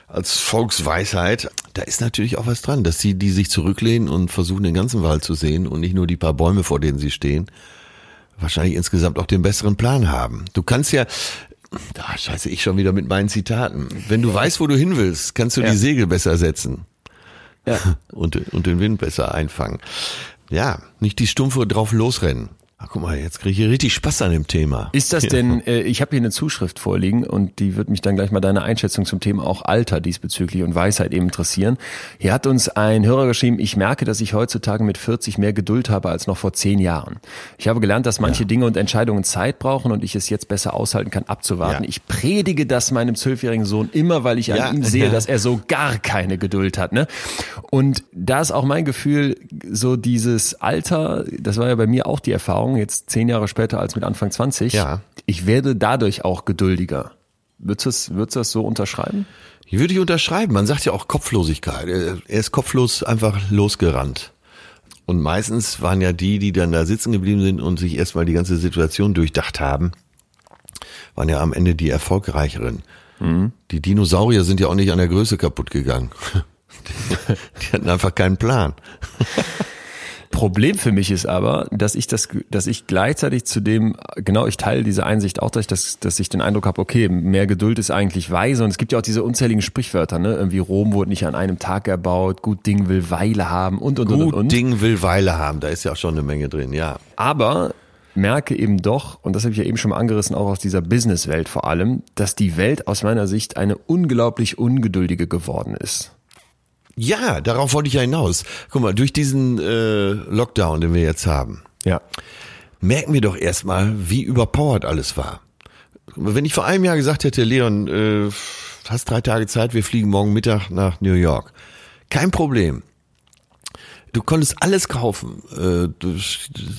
als Volksweisheit. Da ist natürlich auch was dran, dass sie die sich zurücklehnen und versuchen den ganzen Wald zu sehen und nicht nur die paar Bäume, vor denen sie stehen, wahrscheinlich insgesamt auch den besseren Plan haben. Du kannst ja da scheiße ich schon wieder mit meinen Zitaten. Wenn du weißt, wo du hin willst, kannst du Ja. die Segel besser setzen Ja. (laughs) und, und den Wind besser einfangen. Ja, nicht die Stumpfe drauf losrennen. Ach, guck mal, jetzt kriege ich hier richtig Spaß an dem Thema. Ist das denn, äh, ich habe hier eine Zuschrift vorliegen und die wird mich dann gleich mal deine Einschätzung zum Thema auch Alter diesbezüglich und Weisheit eben interessieren. Hier hat uns ein Hörer geschrieben, ich merke, dass ich heutzutage mit 40 mehr Geduld habe als noch vor 10 Jahren. Ich habe gelernt, dass manche Dinge und Entscheidungen Zeit brauchen und ich es jetzt besser aushalten kann, abzuwarten. Ja. Ich predige das meinem zwölfjährigen Sohn immer, weil ich Ja. an ihm sehe, dass er so gar keine Geduld hat. Ne? Und da ist auch mein Gefühl, so dieses Alter, das war ja bei mir auch die Erfahrung, jetzt zehn Jahre später als mit Anfang 20. Ja. Ich werde dadurch auch geduldiger. Würdest du das, würdest du das so unterschreiben? Würde ich unterschreiben. Man sagt ja auch Kopflosigkeit. Er er ist kopflos einfach losgerannt. Und meistens waren ja die, die dann da sitzen geblieben sind und sich erstmal die ganze Situation durchdacht haben, waren ja am Ende die erfolgreicheren. Die Dinosaurier sind ja auch nicht an der Größe kaputt gegangen. (laughs) Die hatten einfach keinen Plan. (laughs) Problem für mich ist aber, dass ich das, dass ich gleichzeitig zu dem, genau, ich teile diese Einsicht auch, dass ich, das, dass ich den Eindruck habe, okay, mehr Geduld ist eigentlich weise. Und es gibt ja auch diese unzähligen Sprichwörter, ne? Irgendwie Rom wurde nicht an einem Tag erbaut, gut Ding will Weile haben und und und und. Gut. Ding will Weile haben. Da ist ja auch schon eine Menge drin, ja. Aber merke eben doch, und das habe ich ja eben schon mal angerissen, auch aus dieser Businesswelt vor allem, dass die Welt aus meiner Sicht eine unglaublich ungeduldige geworden ist. Ja, darauf wollte ich ja hinaus. Guck mal, durch diesen äh, Lockdown, den wir jetzt haben, Ja. merken wir doch erstmal, wie überpowered alles war. Wenn ich vor einem Jahr gesagt hätte, Leon, äh, hast drei Tage Zeit, wir fliegen morgen Mittag nach New York. Kein Problem. Du konntest alles kaufen. Äh,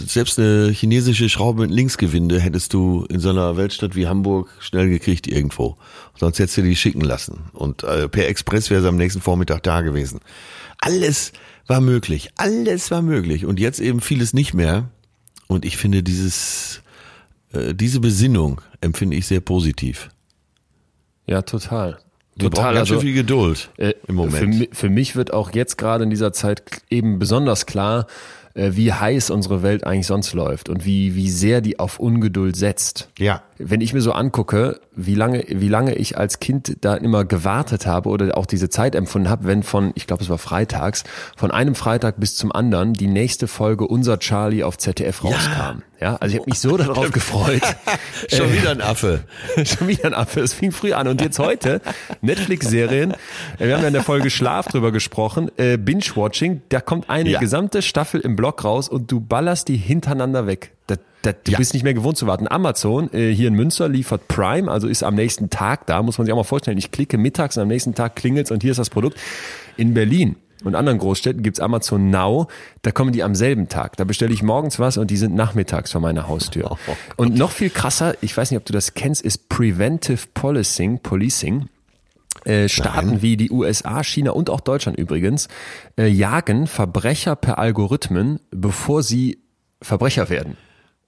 selbst eine chinesische Schraube mit Linksgewinde hättest du in so einer Weltstadt wie Hamburg schnell gekriegt irgendwo. Sonst hättest du die schicken lassen. Und äh, per Express wäre sie am nächsten Vormittag da gewesen. Alles war möglich. Alles war möglich. Und jetzt eben vieles nicht mehr. Und ich finde dieses, äh, diese Besinnung empfinde ich sehr positiv. Ja, total. Brauchen ganz schön viel Geduld Äh, im Moment. Für, für mich wird auch jetzt gerade in dieser Zeit eben besonders klar, äh, wie heiß unsere Welt eigentlich sonst läuft und wie, wie sehr die auf Ungeduld setzt. ja. Wenn ich mir so angucke, wie lange, wie lange ich als Kind da immer gewartet habe oder auch diese Zeit empfunden habe, wenn von, ich glaube, es war freitags, von einem Freitag bis zum anderen die nächste Folge Unser Charlie auf ZDF rauskam. Ja, also ich habe mich so darauf gefreut. (laughs) Schon wieder ein Affe. (laughs) Schon wieder ein Affe. Es fing früh an. Und jetzt heute, Netflix-Serien. äh, Wir haben ja in der Folge Schlaf drüber gesprochen. Äh, Binge-Watching. Da kommt eine Ja. gesamte Staffel im Blog raus und du ballerst die hintereinander weg. Das, das, du bist nicht mehr gewohnt zu warten. Amazon äh, hier in Münster liefert Prime, also ist am nächsten Tag da. Muss man sich auch mal vorstellen. Ich klicke mittags und am nächsten Tag klingelt's und hier ist das Produkt. In Berlin und anderen Großstädten gibt's Amazon Now, da kommen die am selben Tag. Da bestelle ich morgens was und die sind nachmittags vor meiner Haustür. Und noch viel krasser, ich weiß nicht, ob du das kennst, ist Preventive Policing, Policing. Äh, Staaten wie die USA, China und auch Deutschland übrigens äh, jagen Verbrecher per Algorithmen, bevor sie Verbrecher werden.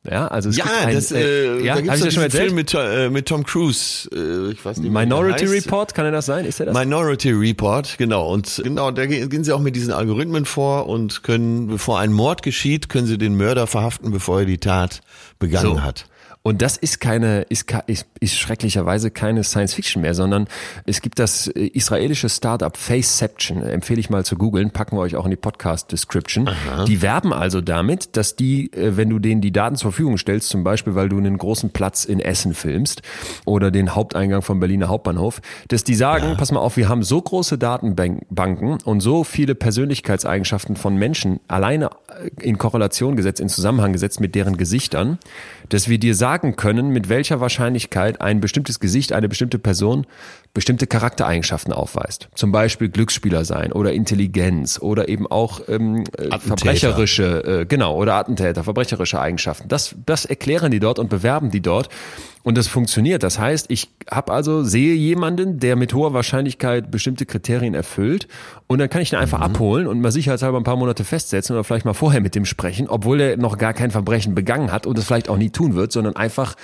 Ja, also es ja, gibt ein, das, äh, ja, da gibt's ich das schon erzählt? Film mit, äh, mit Tom Cruise. Äh, ich weiß nicht, Minority. Report, kann er das sein? Ist er das? Minority Report, genau. Und genau, da ge- gehen sie auch mit diesen Algorithmen vor und können, bevor ein Mord geschieht, können sie den Mörder verhaften, bevor er die Tat begangen So. hat. Und das ist keine, ist, ist, ist schrecklicherweise keine Science Fiction mehr, sondern es gibt das äh, israelische Startup Faceception, empfehle ich mal zu googeln, packen wir euch auch in die Podcast Description. Die werben also damit, dass die, äh, wenn du denen die Daten zur Verfügung stellst, zum Beispiel, weil du einen großen Platz in Essen filmst oder den Haupteingang vom Berliner Hauptbahnhof, dass die sagen, pass mal auf, wir haben so große Datenbanken und so viele Persönlichkeitseigenschaften von Menschen alleine äh, in Korrelation gesetzt, in Zusammenhang gesetzt mit deren Gesichtern, dass wir dir sagen können, mit welcher Wahrscheinlichkeit ein bestimmtes Gesicht, eine bestimmte Person bestimmte Charaktereigenschaften aufweist. Zum Beispiel Glücksspieler sein oder Intelligenz oder eben auch ähm, äh, Attentäter. verbrecherische, äh, genau, oder Attentäter, verbrecherische Eigenschaften. Das, das erklären die dort und bewerben die dort. Und das funktioniert. Das heißt, ich habe also, sehe jemanden, der mit hoher Wahrscheinlichkeit bestimmte Kriterien erfüllt und dann kann ich ihn einfach abholen und mal sicherheitshalber ein paar Monate festsetzen oder vielleicht mal vorher mit dem sprechen, obwohl er noch gar kein Verbrechen begangen hat und es vielleicht auch nie tun wird, sondern einfach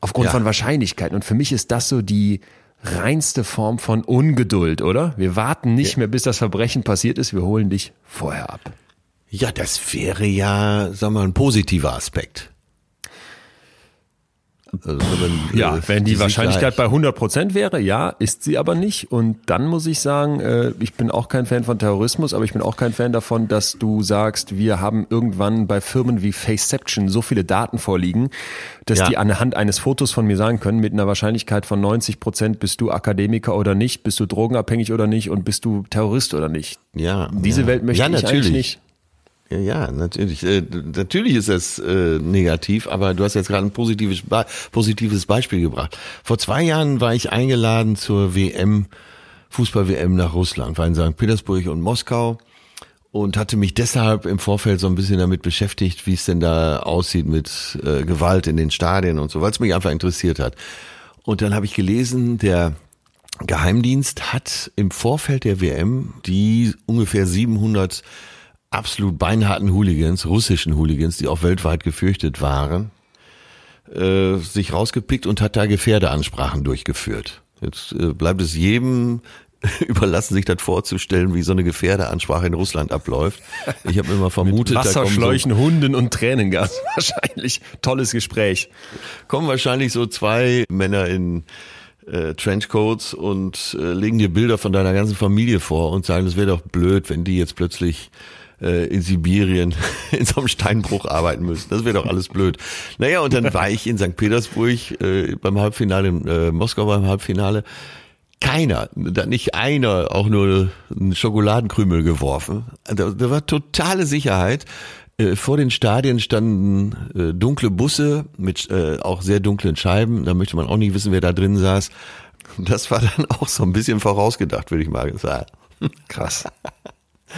aufgrund Ja. von Wahrscheinlichkeiten. Und für mich ist das so die reinste Form von Ungeduld, oder? Wir warten nicht mehr, bis das Verbrechen passiert ist, wir holen dich vorher ab. Ja, das wäre ja, sagen wir mal, ein positiver Aspekt. Also, wenn, Ja, äh, wenn die, Sicherheit- Wahrscheinlichkeit bei 100 Prozent wäre, ja, ist sie aber nicht. Und dann muss ich sagen, äh, ich bin auch kein Fan von Terrorismus, aber ich bin auch kein Fan davon, dass du sagst, wir haben irgendwann bei Firmen wie Faceception so viele Daten vorliegen, dass Ja. die anhand eines Fotos von mir sagen können, mit einer Wahrscheinlichkeit von 90 Prozent bist du Akademiker oder nicht, bist du drogenabhängig oder nicht und bist du Terrorist oder nicht. Ja, Diese ja. Welt möchte ja, ich natürlich. eigentlich nicht. Ja, natürlich. Äh, natürlich ist es äh, negativ, aber du hast jetzt gerade ein positives, positives Beispiel gebracht. Vor zwei Jahren war ich eingeladen zur WM, Fußball-WM nach Russland, war in St. Petersburg und Moskau und hatte mich deshalb im Vorfeld so ein bisschen damit beschäftigt, wie es denn da aussieht mit äh, Gewalt in den Stadien und so, weil es mich einfach interessiert hat. Und dann habe ich gelesen, der Geheimdienst hat im Vorfeld der WM die ungefähr 700 absolut beinharten Hooligans, russischen Hooligans, die auch weltweit gefürchtet waren, äh, sich rausgepickt und hat da Gefährdeansprachen durchgeführt. Jetzt äh, bleibt es jedem (laughs) überlassen, sich das vorzustellen, wie so eine Gefährdeansprache in Russland abläuft. Ich habe immer vermutet, da kommen, so, Wasserschläuchen, Hunden und Tränengas. (laughs) Wahrscheinlich. Tolles Gespräch. kommen wahrscheinlich so zwei Männer in äh, Trenchcoats und äh, legen dir Bilder von deiner ganzen Familie vor und sagen, es wäre doch blöd, wenn die jetzt plötzlich äh, in Sibirien (laughs) in so einem Steinbruch arbeiten müssen. Das wäre doch alles blöd. Naja, und dann war ich in St. Petersburg äh, beim Halbfinale, in äh, Moskau beim Halbfinale. Keiner, nicht einer auch nur einen Schokoladenkrümel geworfen. Da, da war totale Sicherheit. Äh, Vor den Stadien standen äh, dunkle Busse mit äh, auch sehr dunklen Scheiben. Da möchte man auch nicht wissen, wer da drin saß. Das war dann auch so ein bisschen vorausgedacht, würde ich mal sagen. Krass.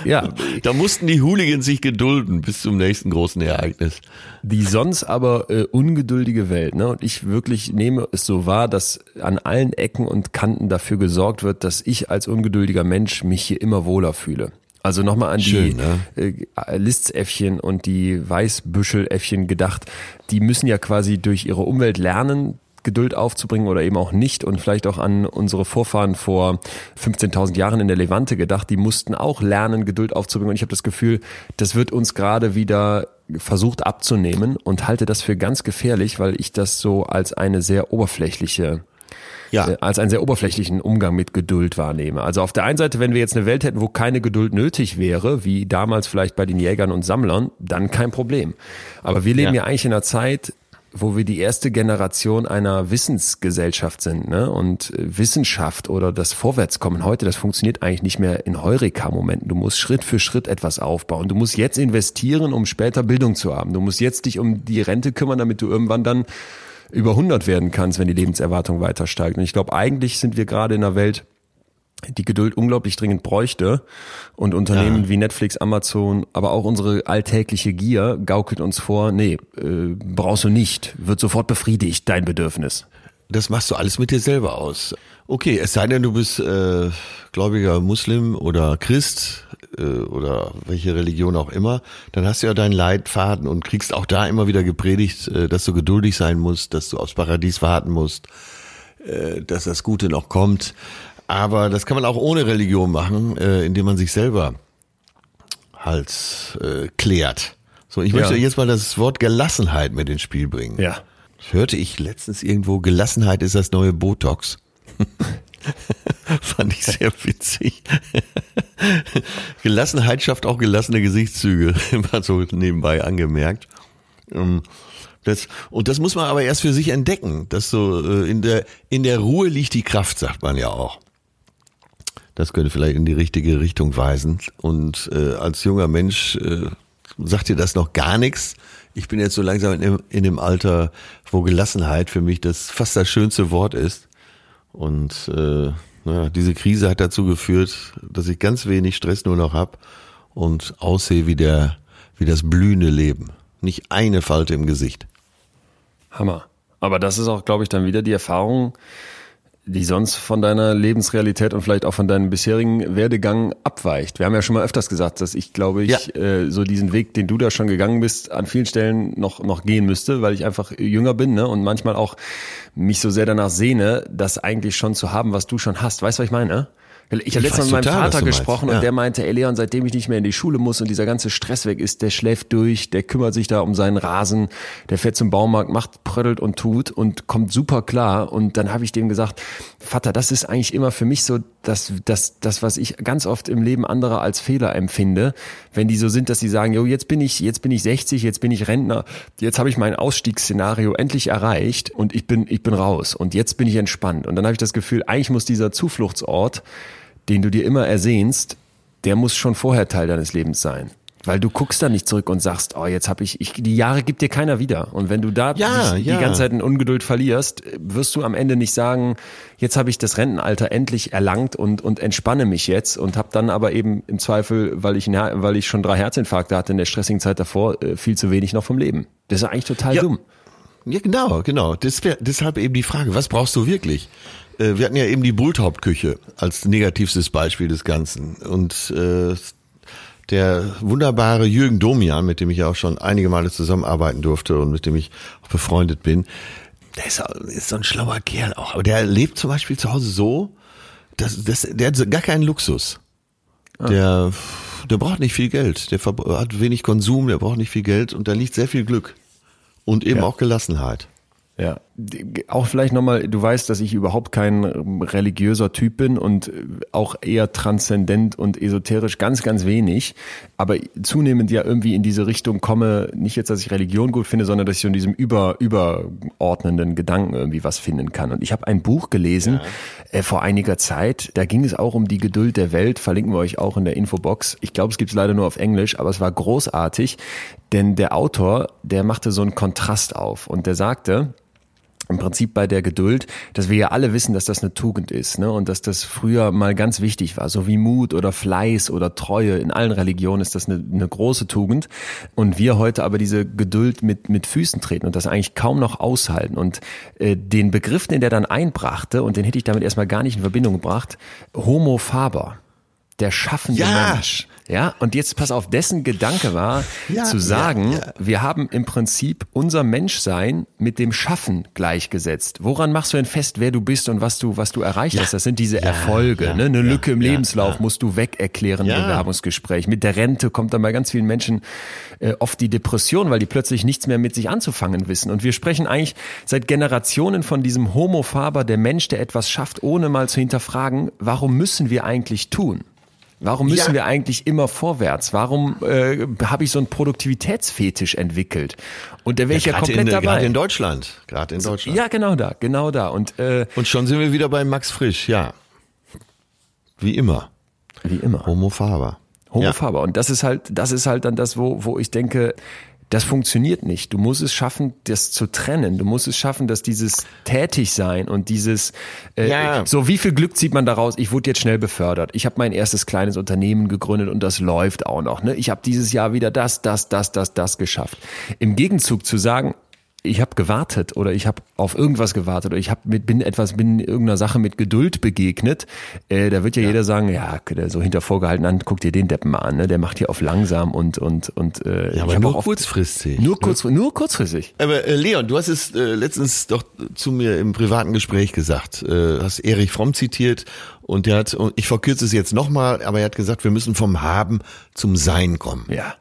Ja, Da mussten die Hooligans sich gedulden bis zum nächsten großen Ereignis. die sonst aber äh, ungeduldige Welt. Ne? Und ich wirklich nehme es so wahr, dass an allen Ecken und Kanten dafür gesorgt wird, dass ich als ungeduldiger Mensch mich hier immer wohler fühle. Also nochmal an Schön, die äh, Liszäffchen und die Weißbüscheläffchen gedacht. Die müssen ja quasi durch ihre Umwelt lernen, Geduld aufzubringen oder eben auch nicht und vielleicht auch an unsere Vorfahren vor 15.000 Jahren in der Levante gedacht, die mussten auch lernen, Geduld aufzubringen und ich habe das Gefühl, das wird uns gerade wieder versucht abzunehmen und halte das für ganz gefährlich, weil ich das so als eine sehr oberflächliche Ja. äh, als einen sehr oberflächlichen Umgang mit Geduld wahrnehme. Also auf der einen Seite, wenn wir jetzt eine Welt hätten, wo keine Geduld nötig wäre, wie damals vielleicht bei den Jägern und Sammlern, dann kein Problem. Aber wir leben ja, Ja. eigentlich in einer Zeit, wo wir die erste Generation einer Wissensgesellschaft sind, ne? Und äh, Wissenschaft oder das Vorwärtskommen heute, das funktioniert eigentlich nicht mehr in Heureka-Momenten. Du musst Schritt für Schritt etwas aufbauen. Du musst jetzt investieren, um später Bildung zu haben. Du musst jetzt dich um die Rente kümmern, damit du irgendwann dann über 100 werden kannst, wenn die Lebenserwartung weiter steigt. Und ich glaube, eigentlich sind wir gerade in einer Welt, die Geduld unglaublich dringend bräuchte. Und Unternehmen Ja. wie Netflix, Amazon, aber auch unsere alltägliche Gier gaukelt uns vor, nee, äh, brauchst du nicht, wird sofort befriedigt, dein Bedürfnis. Das machst du alles mit dir selber aus. Okay, es sei denn, du bist äh, gläubiger Muslim oder Christ, äh, oder welche Religion auch immer, dann hast du ja deinen Leitfaden und kriegst auch da immer wieder gepredigt, äh, dass du geduldig sein musst, dass du aufs Paradies warten musst, äh, dass das Gute noch kommt. Aber das kann man auch ohne Religion machen, äh, indem man sich selber halt äh, klärt. So, ich möchte Ja. jetzt mal das Wort Gelassenheit mit ins Spiel bringen. Ja. Das hörte ich letztens irgendwo, Gelassenheit ist das neue Botox. (laughs) Fand ich sehr witzig. (laughs) Gelassenheit schafft auch gelassene Gesichtszüge, (laughs) mal so nebenbei angemerkt. Ähm, Das, und das muss man aber erst für sich entdecken. Dass so äh, in der in der Ruhe liegt die Kraft, sagt man ja auch. Das könnte vielleicht in die richtige Richtung weisen. Und äh, als junger Mensch äh, sagt dir das noch gar nichts. Ich bin jetzt so langsam in dem, in dem Alter, wo Gelassenheit für mich das fast das schönste Wort ist. Und äh, naja, diese Krise hat dazu geführt, dass ich ganz wenig Stress nur noch hab und aussehe wie der wie das blühende Leben. Nicht eine Falte im Gesicht. Hammer. Aber das ist auch, glaube ich, dann wieder die Erfahrung, die sonst von deiner Lebensrealität und vielleicht auch von deinem bisherigen Werdegang abweicht. Wir haben ja schon mal öfters gesagt, dass ich, glaube ich, Ja. äh, so diesen Weg, den du da schon gegangen bist, an vielen Stellen noch, noch gehen müsste, weil ich einfach jünger bin ne? und manchmal auch mich so sehr danach sehne, das eigentlich schon zu haben, was du schon hast. Weißt du, was ich meine? Ich habe letztens mit meinem total, Vater gesprochen Ja. und der meinte, ey Leon, seitdem ich nicht mehr in die Schule muss und dieser ganze Stress weg ist, der schläft durch, der kümmert sich da um seinen Rasen, der fährt zum Baumarkt, macht, prödelt und tut und kommt super klar. Und dann habe ich dem gesagt, Vater, das ist eigentlich immer für mich so das, das, das, was ich ganz oft im Leben anderer als Fehler empfinde, wenn die so sind, dass sie sagen, jo, jetzt bin ich, jetzt bin ich 60, jetzt bin ich Rentner, jetzt habe ich mein Ausstiegsszenario endlich erreicht und ich bin, ich bin raus und jetzt bin ich entspannt. Und dann habe ich das Gefühl, eigentlich muss dieser Zufluchtsort den du dir immer ersehnst, der muss schon vorher Teil deines Lebens sein. Weil du guckst da nicht zurück und sagst, oh, jetzt habe ich, ich, die Jahre gibt dir keiner wieder. Und wenn du da Ja, dich ja. die ganze Zeit in Ungeduld verlierst, wirst du am Ende nicht sagen, jetzt habe ich das Rentenalter endlich erlangt und, und entspanne mich jetzt und habe dann aber eben im Zweifel, weil ich, weil ich schon drei Herzinfarkte hatte in der stressigen Zeit davor, äh, viel zu wenig noch vom Leben. Das ist eigentlich total Ja. dumm. Ja, genau, genau. Wär, deshalb eben die Frage, was brauchst du wirklich? Äh, wir hatten ja eben die Bulthauptküche als negativstes Beispiel des Ganzen. Und äh, der wunderbare Jürgen Domian, mit dem ich ja auch schon einige Male zusammenarbeiten durfte und mit dem ich auch befreundet bin, der ist, ist so ein schlauer Kerl auch. Aber der lebt zum Beispiel zu Hause so, dass, dass, der hat gar keinen Luxus. Der, der braucht nicht viel Geld. Der hat wenig Konsum, der braucht nicht viel Geld und da liegt sehr viel Glück. Und eben Ja. auch Gelassenheit. Ja, auch vielleicht nochmal, du weißt, dass ich überhaupt kein religiöser Typ bin und äh, auch eher transzendent und esoterisch ganz, ganz wenig, aber zunehmend ja irgendwie in diese Richtung komme, nicht jetzt, dass ich Religion gut finde, sondern dass ich so in diesem über, überordnenden Gedanken irgendwie was finden kann. Und ich habe ein Buch gelesen äh, vor einiger Zeit, da ging es auch um die Geduld der Welt, verlinken wir euch auch in der Infobox. Ich glaube, es gibt es leider nur auf Englisch, aber es war großartig, denn der Autor, der machte so einen Kontrast auf und der sagte, im Prinzip bei der Geduld, dass wir ja alle wissen, dass das eine Tugend ist, ne? Und dass das früher mal ganz wichtig war, so wie Mut oder Fleiß oder Treue. In allen Religionen ist das eine, eine große Tugend. Und wir heute aber diese Geduld mit, mit Füßen treten und das eigentlich kaum noch aushalten. Und äh, den Begriff, den der dann einbrachte, und den hätte ich damit erstmal gar nicht in Verbindung gebracht, Homo faber. Der schaffende Ja. Mensch. Ja, und jetzt pass auf, dessen Gedanke war, Ja, zu ja, sagen, ja. wir haben im Prinzip unser Menschsein mit dem Schaffen gleichgesetzt. Woran machst du denn fest, wer du bist und was du, was du erreicht hast? Das sind diese Erfolge. ja, ne? Eine ja, Lücke im ja, Lebenslauf ja. musst du weg erklären im Ja. Bewerbungsgespräch. Mit der Rente kommt dann bei ganz vielen Menschen äh, oft die Depression, weil die plötzlich nichts mehr mit sich anzufangen wissen. Und wir sprechen eigentlich seit Generationen von diesem Homo faber, der Mensch, der etwas schafft, ohne mal zu hinterfragen, warum müssen wir eigentlich tun? Warum müssen Ja. wir eigentlich immer vorwärts? Warum äh, habe ich so einen Produktivitätsfetisch entwickelt? Und da wäre ich ja, komplett in, dabei. Gerade in Deutschland. Gerade in Deutschland. ja, genau da, genau da. Und äh, Und schon sind wir wieder bei Max Frisch, ja. Wie immer. wie immer. Homo faber. Homo Ja. faber. Und das ist halt, das ist halt dann das, wo, wo ich denke, das funktioniert nicht. Du musst es schaffen, das zu trennen. Du musst es schaffen, dass dieses Tätigsein und dieses, äh, Ja. so wie viel Glück zieht man daraus? Ich wurde jetzt schnell befördert. Ich habe mein erstes kleines Unternehmen gegründet und das läuft auch noch. Ne? Ich habe dieses Jahr wieder das, das, das, das, das geschafft. Im Gegenzug zu sagen, ich habe gewartet oder ich habe auf irgendwas gewartet oder ich hab mit, bin etwas, bin irgendeiner Sache mit Geduld begegnet, äh, da wird ja, ja, jeder sagen, ja, so hinter vorgehalten an, guck dir den Deppen mal an, ne? der macht hier auf langsam und und und äh, ja, aber nur kurzfristig. Nur, ne? kurz, nur kurzfristig. Aber äh, Leon, du hast es äh, letztens doch zu mir im privaten Gespräch gesagt, äh, hast Erich Fromm zitiert und der hat, und ich verkürze es jetzt nochmal, aber er hat gesagt, wir müssen vom Haben zum Sein kommen. Ja.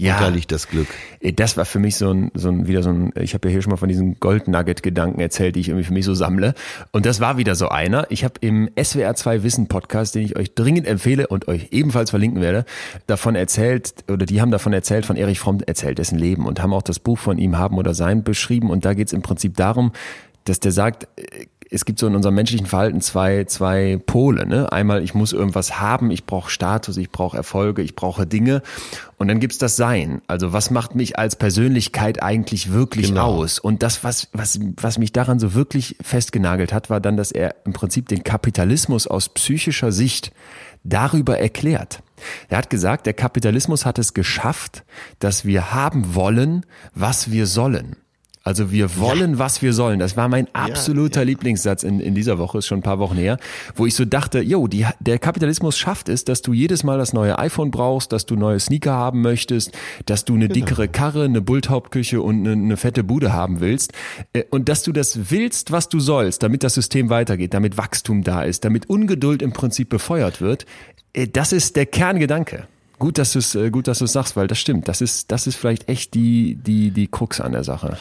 Ja, und da liegt das Glück. Äh, das war für mich so ein, so ein wieder so ein, ich habe ja hier schon mal von diesen Gold Nugget Gedanken erzählt, die ich irgendwie für mich so sammle. Und das war wieder so einer. Ich habe im SWR 2 Wissen Podcast, den ich euch dringend empfehle und euch ebenfalls verlinken werde, davon erzählt, oder die haben davon erzählt, von Erich Fromm erzählt, dessen Leben und haben auch das Buch von ihm Haben oder Sein beschrieben. Und da geht es im Prinzip darum, dass der sagt, äh, es gibt so in unserem menschlichen Verhalten zwei, zwei Pole. Ne? Einmal, ich muss irgendwas haben, ich brauche Status, ich brauche Erfolge, ich brauche Dinge. Und dann gibt's das Sein. Also was macht mich als Persönlichkeit eigentlich wirklich genau. aus? Und das, was, was, was mich daran so wirklich festgenagelt hat, war dann, dass er im Prinzip den Kapitalismus aus psychischer Sicht darüber erklärt. Er hat gesagt, der Kapitalismus hat es geschafft, dass wir haben wollen, was wir sollen. Also wir wollen, ja. was wir sollen. Das war mein absoluter ja, ja. Lieblingssatz in, in dieser Woche, ist schon ein paar Wochen her, wo ich so dachte, jo, die, der Kapitalismus schafft es, dass du jedes Mal das neue iPhone brauchst, dass du neue Sneaker haben möchtest, dass du eine genau. dickere Karre, eine Bulthauptküche und eine, eine fette Bude haben willst äh, und dass du das willst, was du sollst, damit das System weitergeht, damit Wachstum da ist, damit Ungeduld im Prinzip befeuert wird. Äh, das ist der Kerngedanke. Gut, dass du es äh, gut, dass du es sagst, weil das stimmt. Das ist das ist vielleicht echt die die die Krux an der Sache.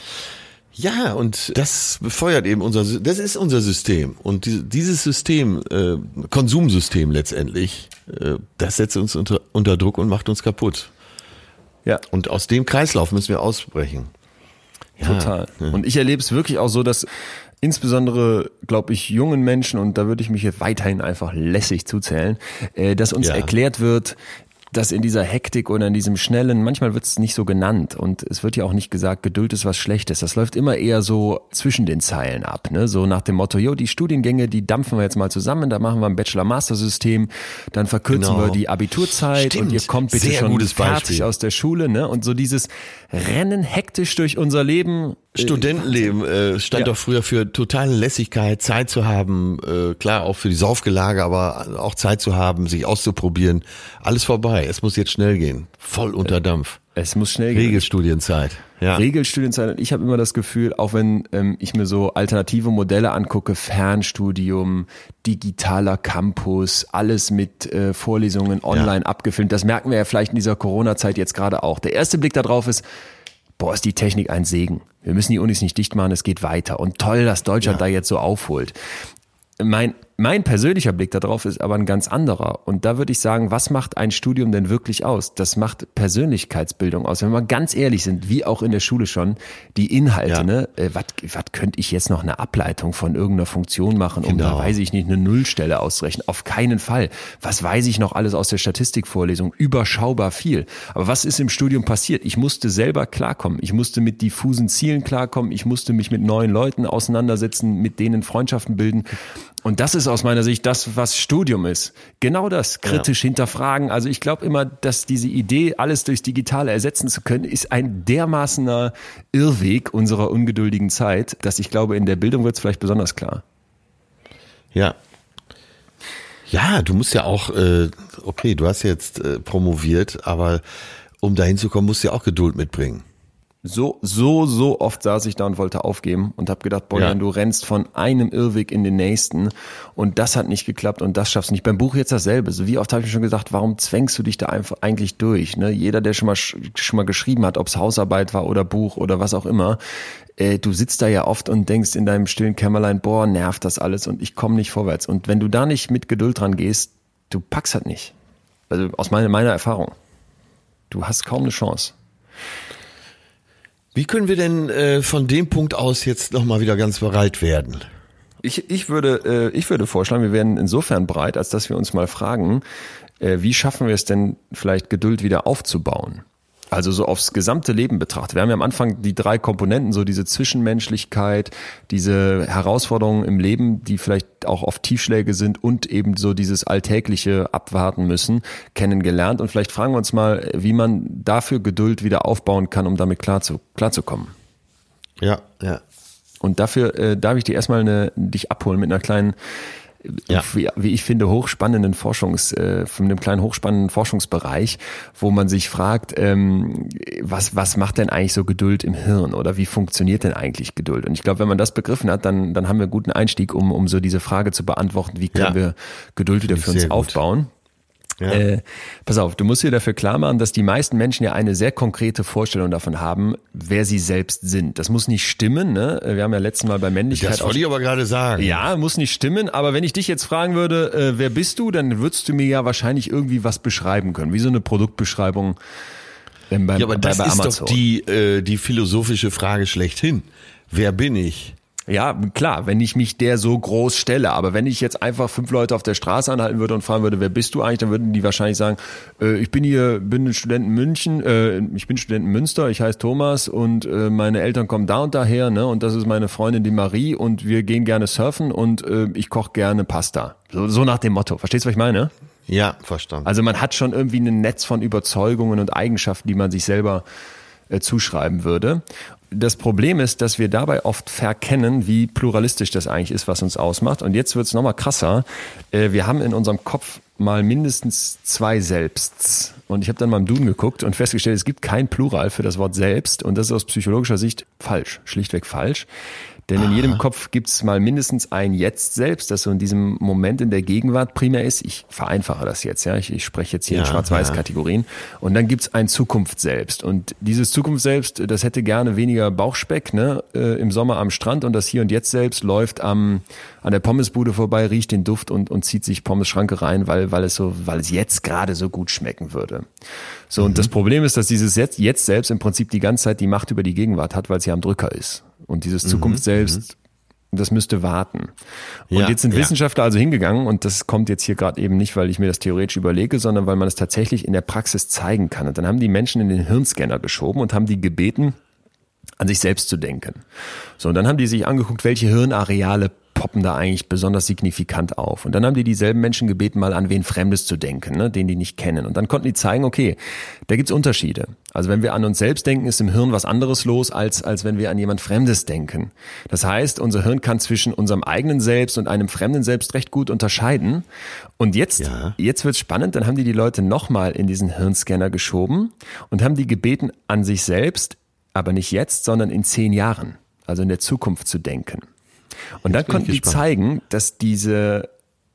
Ja, und das befeuert eben unser, das ist unser System. Und dieses System, äh, Konsumsystem letztendlich, äh, das setzt uns unter, unter Druck und macht uns kaputt. Ja. Und aus dem Kreislauf müssen wir ausbrechen. Ja. Total. Und ich erlebe es wirklich auch so, dass insbesondere, glaube ich, jungen Menschen, und da würde ich mich jetzt weiterhin einfach lässig zuzählen, äh, dass uns ja. erklärt wird, dass in dieser Hektik oder in diesem schnellen, manchmal wird es nicht so genannt und es wird ja auch nicht gesagt, Geduld ist was Schlechtes. Das läuft immer eher so zwischen den Zeilen ab, ne? So nach dem Motto, jo, die Studiengänge, die dampfen wir jetzt mal zusammen, da machen wir ein Bachelor-Master-System, dann verkürzen genau. wir die Abiturzeit Stimmt. und ihr kommt bitte Sehr schon fertig aus der Schule, ne? Und so dieses Rennen hektisch durch unser Leben Studentenleben äh, stand ja. doch früher für totale Lässigkeit, Zeit zu haben, äh, klar auch für die Saufgelage, aber auch Zeit zu haben, sich auszuprobieren. Alles vorbei. Es muss jetzt schnell gehen. Voll unter Dampf. Es muss schnell gehen. Regelstudienzeit. Ja. Regelstudienzeit. Und ich habe immer das Gefühl, auch wenn ähm, ich mir so alternative Modelle angucke, Fernstudium, digitaler Campus, alles mit äh, Vorlesungen online ja. abgefilmt, das merken wir ja vielleicht in dieser Corona-Zeit jetzt gerade auch. Der erste Blick darauf ist, boah, ist die Technik ein Segen. Wir müssen die Unis nicht dicht machen, es geht weiter. Und toll, dass Deutschland ja. da jetzt so aufholt. Mein mein persönlicher Blick darauf ist aber ein ganz anderer. Und da würde ich sagen, was macht ein Studium denn wirklich aus? Das macht Persönlichkeitsbildung aus. Wenn wir mal ganz ehrlich sind, wie auch in der Schule schon, die Inhalte, ja. ne? Äh, was könnte ich jetzt noch eine Ableitung von irgendeiner Funktion machen, um genau. da, weiß ich nicht, eine Nullstelle auszurechnen? Auf keinen Fall. Was weiß ich noch alles aus der Statistikvorlesung? Überschaubar viel. Aber was ist im Studium passiert? Ich musste selber klarkommen. Ich musste mit diffusen Zielen klarkommen. Ich musste mich mit neuen Leuten auseinandersetzen, mit denen Freundschaften bilden. Und das ist aus meiner Sicht das, was Studium ist. Genau das, kritisch ja. hinterfragen. Also ich glaube immer, dass diese Idee, alles durchs Digitale ersetzen zu können, ist ein dermaßener Irrweg unserer ungeduldigen Zeit, dass ich glaube, in der Bildung wird es vielleicht besonders klar. Ja. Ja, du musst ja auch, äh, okay, du hast jetzt äh, promoviert, aber um dahin zu kommen, musst du ja auch Geduld mitbringen so, so, so oft saß ich da und wollte aufgeben und habe gedacht, boah, ja. du rennst von einem Irrweg in den nächsten und das hat nicht geklappt und das schaffst du nicht. Beim Buch jetzt dasselbe. So wie oft habe ich schon gesagt, warum zwängst du dich da einfach eigentlich durch? Ne? Jeder, der schon mal schon mal geschrieben hat, ob es Hausarbeit war oder Buch oder was auch immer, äh, du sitzt da ja oft und denkst in deinem stillen Kämmerlein, boah, nervt das alles und ich komme nicht vorwärts. Und wenn du da nicht mit Geduld dran gehst, du packst halt nicht. Also aus meiner, meiner Erfahrung. Du hast kaum eine Chance. Wie können wir denn äh, von dem Punkt aus jetzt nochmal wieder ganz bereit werden? Ich, ich, würde, äh, ich würde vorschlagen, wir werden insofern breit, als dass wir uns mal fragen, äh, wie schaffen wir es denn vielleicht Geduld wieder aufzubauen? Also so aufs gesamte Leben betrachtet. Wir haben ja am Anfang die drei Komponenten, so diese Zwischenmenschlichkeit, diese Herausforderungen im Leben, die vielleicht auch oft Tiefschläge sind und eben so dieses alltägliche abwarten müssen, kennengelernt. Und vielleicht fragen wir uns mal, wie man dafür Geduld wieder aufbauen kann, um damit klar zu, klarzukommen. Ja, ja. Und dafür äh, darf ich dir erstmal eine, dich abholen mit einer kleinen, Ja. wie, ich finde, hochspannenden Forschungs, äh, von einem kleinen hochspannenden Forschungsbereich, wo man sich fragt, ähm, was, was macht denn eigentlich so Geduld im Hirn oder wie funktioniert denn eigentlich Geduld? Und ich glaube, wenn man das begriffen hat, dann, dann haben wir einen guten Einstieg, um, um so diese Frage zu beantworten, wie können Ja. wir Geduld wieder für uns gut. aufbauen. Ja. Äh, pass auf, du musst dir dafür klar machen, dass die meisten Menschen ja eine sehr konkrete Vorstellung davon haben, wer sie selbst sind. Das muss nicht stimmen, ne? Wir haben ja letztes Mal bei Männlichkeit Das wollte ich aber gerade sagen. ja, muss nicht stimmen, aber wenn ich dich jetzt fragen würde, äh, wer bist du, dann würdest du mir ja wahrscheinlich irgendwie was beschreiben können, wie so eine Produktbeschreibung ähm, beim, Ja, aber bei, das bei ist doch die, äh, die philosophische Frage schlechthin. Wer bin ich? Ja, klar, wenn ich mich der so groß stelle, aber wenn ich jetzt einfach fünf Leute auf der Straße anhalten würde und fragen würde, wer bist du eigentlich, dann würden die wahrscheinlich sagen, äh, ich bin hier, bin ein Student in München, äh, ich bin Student in Münster, ich heiße Thomas und äh, meine Eltern kommen da und daher, ne, und das ist meine Freundin die Marie und wir gehen gerne surfen und äh, ich koche gerne Pasta. So, so nach dem Motto. Verstehst du, was ich meine? Ja, verstanden. Also man hat schon irgendwie ein Netz von Überzeugungen und Eigenschaften, die man sich selber äh, zuschreiben würde. Das Problem ist, dass wir dabei oft verkennen, wie pluralistisch das eigentlich ist, was uns ausmacht. Und jetzt wird's noch nochmal krasser. Äh, wir haben in unserem Kopf mal mindestens zwei Selbsts. Und ich habe dann mal im Duden geguckt und festgestellt, es gibt kein Plural für das Wort selbst. Und das ist aus psychologischer Sicht falsch, schlichtweg falsch. Denn in jedem Kopf gibt's mal mindestens ein Jetzt selbst, das so in diesem Moment in der Gegenwart primär ist. Ich vereinfache das jetzt, ja. Ich, ich spreche jetzt hier in Ja, Schwarz-Weiß-Kategorien. Und dann gibt's ein Zukunft selbst. Und dieses Zukunft selbst, das hätte gerne weniger Bauchspeck, ne, äh, im Sommer am Strand. Und das Hier und Jetzt selbst läuft am, an der Pommesbude vorbei, riecht den Duft und, und zieht sich Pommes-Schranke rein, weil, weil es so, weil es jetzt gerade so gut schmecken würde. So, und das Problem ist, dass dieses Jetzt, Jetzt selbst im Prinzip die ganze Zeit die Macht über die Gegenwart hat, weil ja am Drücker ist. Und dieses Zukunft selbst, das müsste warten. Und Ja, jetzt sind ja. Wissenschaftler also hingegangen und das kommt jetzt hier gerade eben nicht, weil ich mir das theoretisch überlege, sondern weil man es tatsächlich in der Praxis zeigen kann. Und dann haben die Menschen in den Hirnscanner geschoben und haben die gebeten, an sich selbst zu denken. So, und dann haben die sich angeguckt, welche Hirnareale poppen da eigentlich besonders signifikant auf. Und dann haben die dieselben Menschen gebeten, mal an wen Fremdes zu denken, ne, den die nicht kennen. Und dann konnten die zeigen, okay, da gibt's Unterschiede. Also wenn wir an uns selbst denken, ist im Hirn was anderes los, als, als wenn wir an jemand Fremdes denken. Das heißt, unser Hirn kann zwischen unserem eigenen Selbst und einem fremden Selbst recht gut unterscheiden. Und jetzt, Ja. jetzt wird's spannend, dann haben die die Leute nochmal in diesen Hirnscanner geschoben und haben die gebeten, an sich selbst, aber nicht jetzt, sondern in zehn Jahren, also in der Zukunft zu denken. Und dann konnten die zeigen, dass diese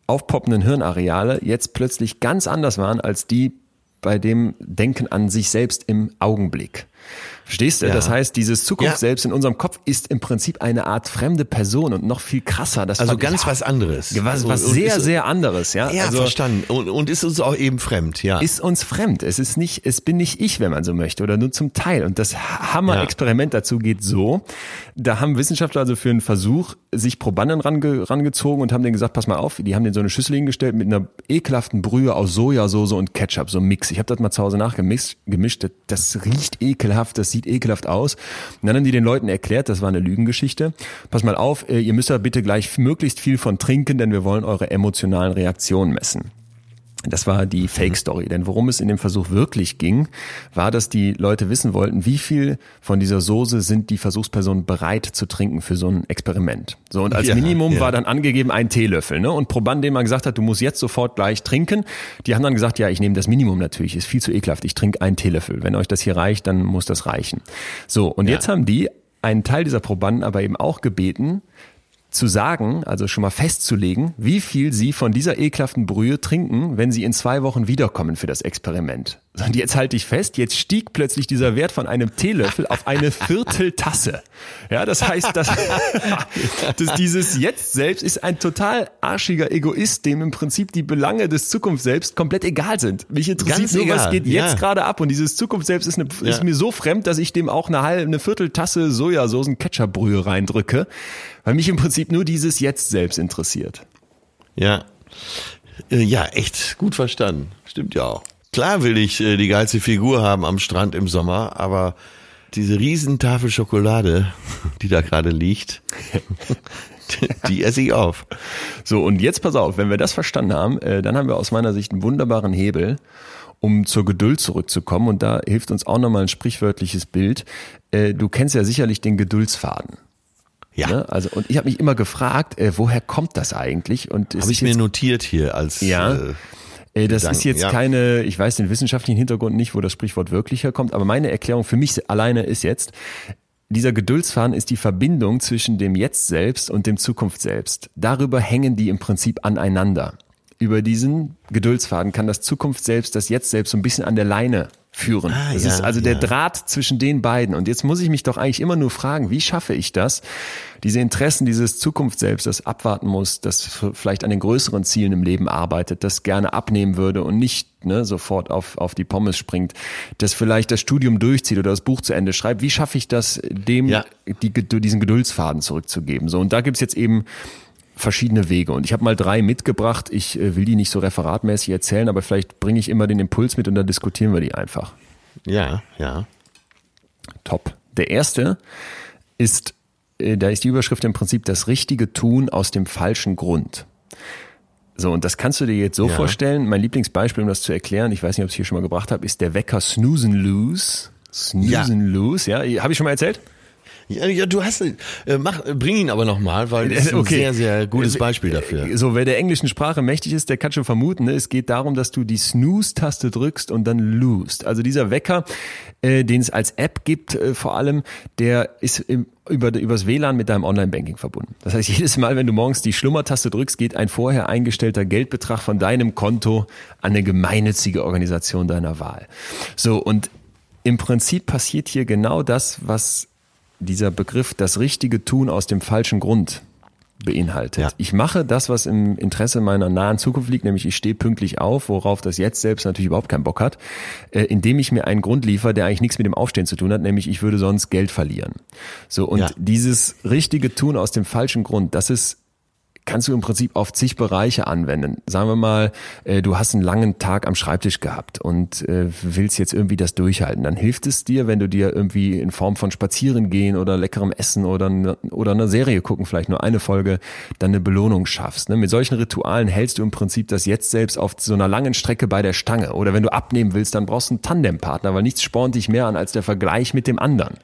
aufpoppenden Hirnareale jetzt plötzlich ganz anders waren als die bei dem Denken an sich selbst im Augenblick. Verstehst du? Ja. Das heißt, dieses Zukunft Ja. selbst in unserem Kopf ist im Prinzip eine Art fremde Person und noch viel krasser. Das Also fand ich- ganz was anderes. was, was Und- sehr, ist, sehr anderes, ja. Ja, also, verstanden. Und, und ist uns auch eben fremd, ja. ist uns fremd. Es ist nicht, es bin nicht ich, wenn man so möchte, oder nur zum Teil. Und das Hammer-Experiment dazu geht so. Da haben Wissenschaftler also für einen Versuch sich Probanden range, rangezogen und haben denen gesagt, pass mal auf, die haben denen so eine Schüssel hingestellt mit einer ekelhaften Brühe aus Sojasauce und Ketchup, so ein Mix. Ich habe das mal zu Hause nachgemischt, gemischt. Das riecht ekelhaft, das sieht ekelhaft aus. Und dann haben die den Leuten erklärt, das war eine Lügengeschichte. Pass mal auf, äh, ihr müsst da bitte gleich möglichst viel von trinken, denn wir wollen eure emotionalen Reaktionen messen. Das war die Fake-Story. Denn worum es in dem Versuch wirklich ging, war, dass die Leute wissen wollten, wie viel von dieser Soße sind die Versuchspersonen bereit zu trinken für so ein Experiment. So, und als Ja, Minimum ja. war dann angegeben ein Teelöffel. Ne? Und Probanden, denen man gesagt hat, du musst jetzt sofort gleich trinken, die haben dann gesagt, ja, ich nehme das Minimum natürlich, ist viel zu ekelhaft, ich trinke einen Teelöffel. Wenn euch das hier reicht, dann muss das reichen. So, und jetzt haben die einen Teil dieser Probanden aber eben auch gebeten, zu sagen, also schon mal festzulegen, wie viel sie von dieser ekelhaften Brühe trinken, wenn sie in zwei Wochen wiederkommen für das Experiment. Und jetzt halte ich fest, jetzt stieg plötzlich dieser Wert von einem Teelöffel auf eine (laughs) Vierteltasse. Ja, das heißt, dass, (laughs) dass dieses Jetzt selbst ist ein total arschiger Egoist, dem im Prinzip die Belange des Zukunft selbst komplett egal sind. Mich interessiert Ganz nur, was egal, geht ja. jetzt gerade ab. Und dieses Zukunft selbst ist, eine, ist Ja. mir so fremd, dass ich dem auch eine halbe, eine Vierteltasse Sojasoßen Ketchupbrühe reindrücke, weil mich im Prinzip nur dieses Jetzt selbst interessiert. Ja. Äh, Ja, echt gut verstanden. Stimmt ja auch. Klar will ich äh, die geilste Figur haben am Strand im Sommer, aber diese Riesentafel Schokolade, (laughs) die da gerade liegt, (laughs) Die esse ich auf. So, und jetzt pass auf, wenn wir das verstanden haben, äh, dann haben wir aus meiner Sicht einen wunderbaren Hebel, um zur Geduld zurückzukommen. Und da hilft uns auch nochmal ein sprichwörtliches Bild. Äh, du kennst ja sicherlich den Geduldsfaden. Ja. Ne? Also, und ich habe mich immer gefragt, äh, woher kommt das eigentlich? Und Habe ich mir notiert hier als Ja. äh, Äh, Das Gedanken, ist jetzt ja. keine, ich weiß den wissenschaftlichen Hintergrund nicht, wo das Sprichwort wirklich herkommt, aber meine Erklärung für mich alleine ist jetzt, dieser Geduldsfaden ist die Verbindung zwischen dem Jetzt selbst und dem Zukunft selbst. Darüber hängen die im Prinzip aneinander. Über diesen Geduldsfaden kann das Zukunft selbst, das Jetzt selbst so ein bisschen an der Leine führen. Ah, das ja, ist also der ja. Draht zwischen den beiden. Und jetzt muss ich mich doch eigentlich immer nur fragen, wie schaffe ich das, diese Interessen, dieses Zukunft selbst, das abwarten muss, das vielleicht an den größeren Zielen im Leben arbeitet, das gerne abnehmen würde und nicht ne, sofort auf, auf die Pommes springt, das vielleicht das Studium durchzieht oder das Buch zu Ende schreibt. Wie schaffe ich das, dem Ja. die, diesen Geduldsfaden zurückzugeben? So, und da gibt's jetzt eben verschiedene Wege. Und ich habe mal drei mitgebracht. Ich äh, will die nicht so referatmäßig erzählen, aber vielleicht bringe ich immer den Impuls mit und dann diskutieren wir die einfach. ja, ja. Top. Der erste ist, äh, da ist die Überschrift im Prinzip das richtige Tun aus dem falschen Grund. So, und das kannst du dir jetzt so Ja. vorstellen. Mein Lieblingsbeispiel, um das zu erklären, ich weiß nicht, ob ich es hier schon mal gebracht habe, ist der Wecker Snoozen Lose. Snoozen Lose, ja. Habe ich schon mal erzählt? Ja, ja, du hast, äh, mach, bring ihn aber nochmal, weil das ist ein Okay. sehr, sehr gutes Beispiel dafür. So, wer der englischen Sprache mächtig ist, der kann schon vermuten, ne? es geht darum, dass du die Snooze-Taste drückst und dann loost. Also dieser Wecker, äh, den es als App gibt äh, vor allem, der ist im, über übers WLAN mit deinem Online-Banking verbunden. Das heißt, (laughs) jedes Mal, wenn du morgens die Schlummertaste drückst, geht ein vorher eingestellter Geldbetrag von deinem Konto an eine gemeinnützige Organisation deiner Wahl. So, und im Prinzip passiert hier genau das, was dieser Begriff das richtige Tun aus dem falschen Grund beinhaltet. Ja. Ich mache das, was im Interesse meiner nahen Zukunft liegt, nämlich ich stehe pünktlich auf, worauf das jetzt selbst natürlich überhaupt keinen Bock hat, äh, indem ich mir einen Grund liefere, der eigentlich nichts mit dem Aufstehen zu tun hat, nämlich ich würde sonst Geld verlieren. So und Ja. dieses richtige Tun aus dem falschen Grund, das ist kannst du im Prinzip auf zig Bereiche anwenden. Sagen wir mal, äh, du hast einen langen Tag am Schreibtisch gehabt und äh, willst jetzt irgendwie das durchhalten. Dann hilft es dir, wenn du dir irgendwie in Form von Spazieren gehen oder leckerem Essen oder, oder einer Serie gucken, vielleicht nur eine Folge, dann eine Belohnung schaffst. Ne? Mit solchen Ritualen hältst du im Prinzip das jetzt selbst auf so einer langen Strecke bei der Stange. Oder wenn du abnehmen willst, dann brauchst du einen Tandempartner, weil nichts spornt dich mehr an als der Vergleich mit dem anderen.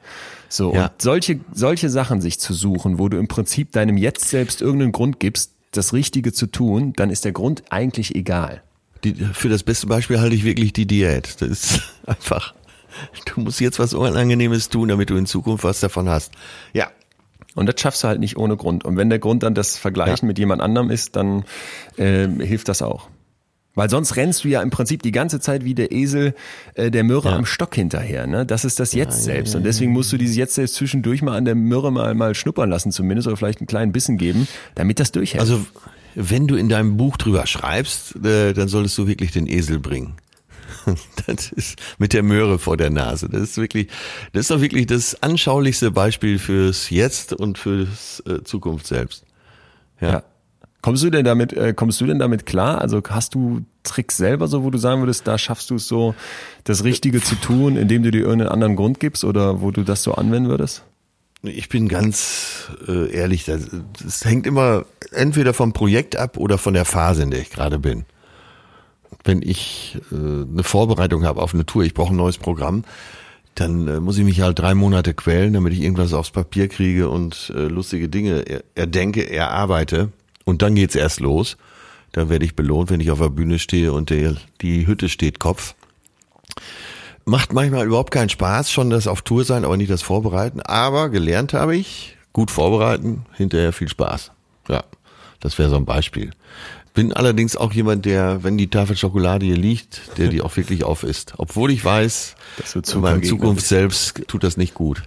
So, Ja. und solche, solche Sachen sich zu suchen, wo du im Prinzip deinem Jetzt selbst irgendeinen Grund gibst, das Richtige zu tun, dann ist der Grund eigentlich egal. Die, für das beste Beispiel halte ich wirklich die Diät. Das ist (laughs) einfach, du musst jetzt was Unangenehmes tun, damit du in Zukunft was davon hast. Ja, Und das schaffst du halt nicht ohne Grund. Und wenn der Grund dann das Vergleichen mit jemand anderem ist, dann äh, hilft das auch. Weil sonst rennst du ja im Prinzip die ganze Zeit wie der Esel äh, der Myrrhe am Stock hinterher. Ne? Das ist das Jetzt selbst. Und deswegen musst du dieses Jetzt selbst zwischendurch mal an der Myrrhe mal, mal schnuppern lassen zumindest oder vielleicht einen kleinen Bissen geben, damit das durchhält. also wenn du in deinem Buch drüber schreibst, äh, dann solltest du wirklich den Esel bringen. (laughs) Das ist mit der Möhre vor der Nase. Das ist wirklich, das ist doch wirklich das anschaulichste Beispiel fürs Jetzt und fürs äh, Zukunft selbst. Ja. Kommst du denn damit, äh, kommst du denn damit klar? Also hast du Tricks selber so, wo du sagen würdest, da schaffst du es so, das Richtige zu tun, indem du dir irgendeinen anderen Grund gibst oder wo du das so anwenden würdest? Ich bin ganz äh, ehrlich, das, das hängt immer entweder vom Projekt ab oder von der Phase, in der ich gerade bin. Wenn ich äh, eine Vorbereitung habe auf eine Tour, ich brauche ein neues Programm, dann äh, muss ich mich halt drei Monate quälen, damit ich irgendwas aufs Papier kriege und äh, lustige Dinge er, erdenke, erarbeite. Und dann geht's erst los. Dann werde ich belohnt, wenn ich auf der Bühne stehe und der, die Hütte steht Kopf. Macht manchmal überhaupt keinen Spaß, schon das auf Tour sein, aber nicht das Vorbereiten. Aber gelernt habe ich, gut vorbereiten, hinterher viel Spaß. Ja, das wäre so ein Beispiel. Bin allerdings auch jemand, der, wenn die Tafel Schokolade hier liegt, der die auch wirklich aufisst. Obwohl ich weiß, zu meinem Zukunft selbst tut das nicht gut.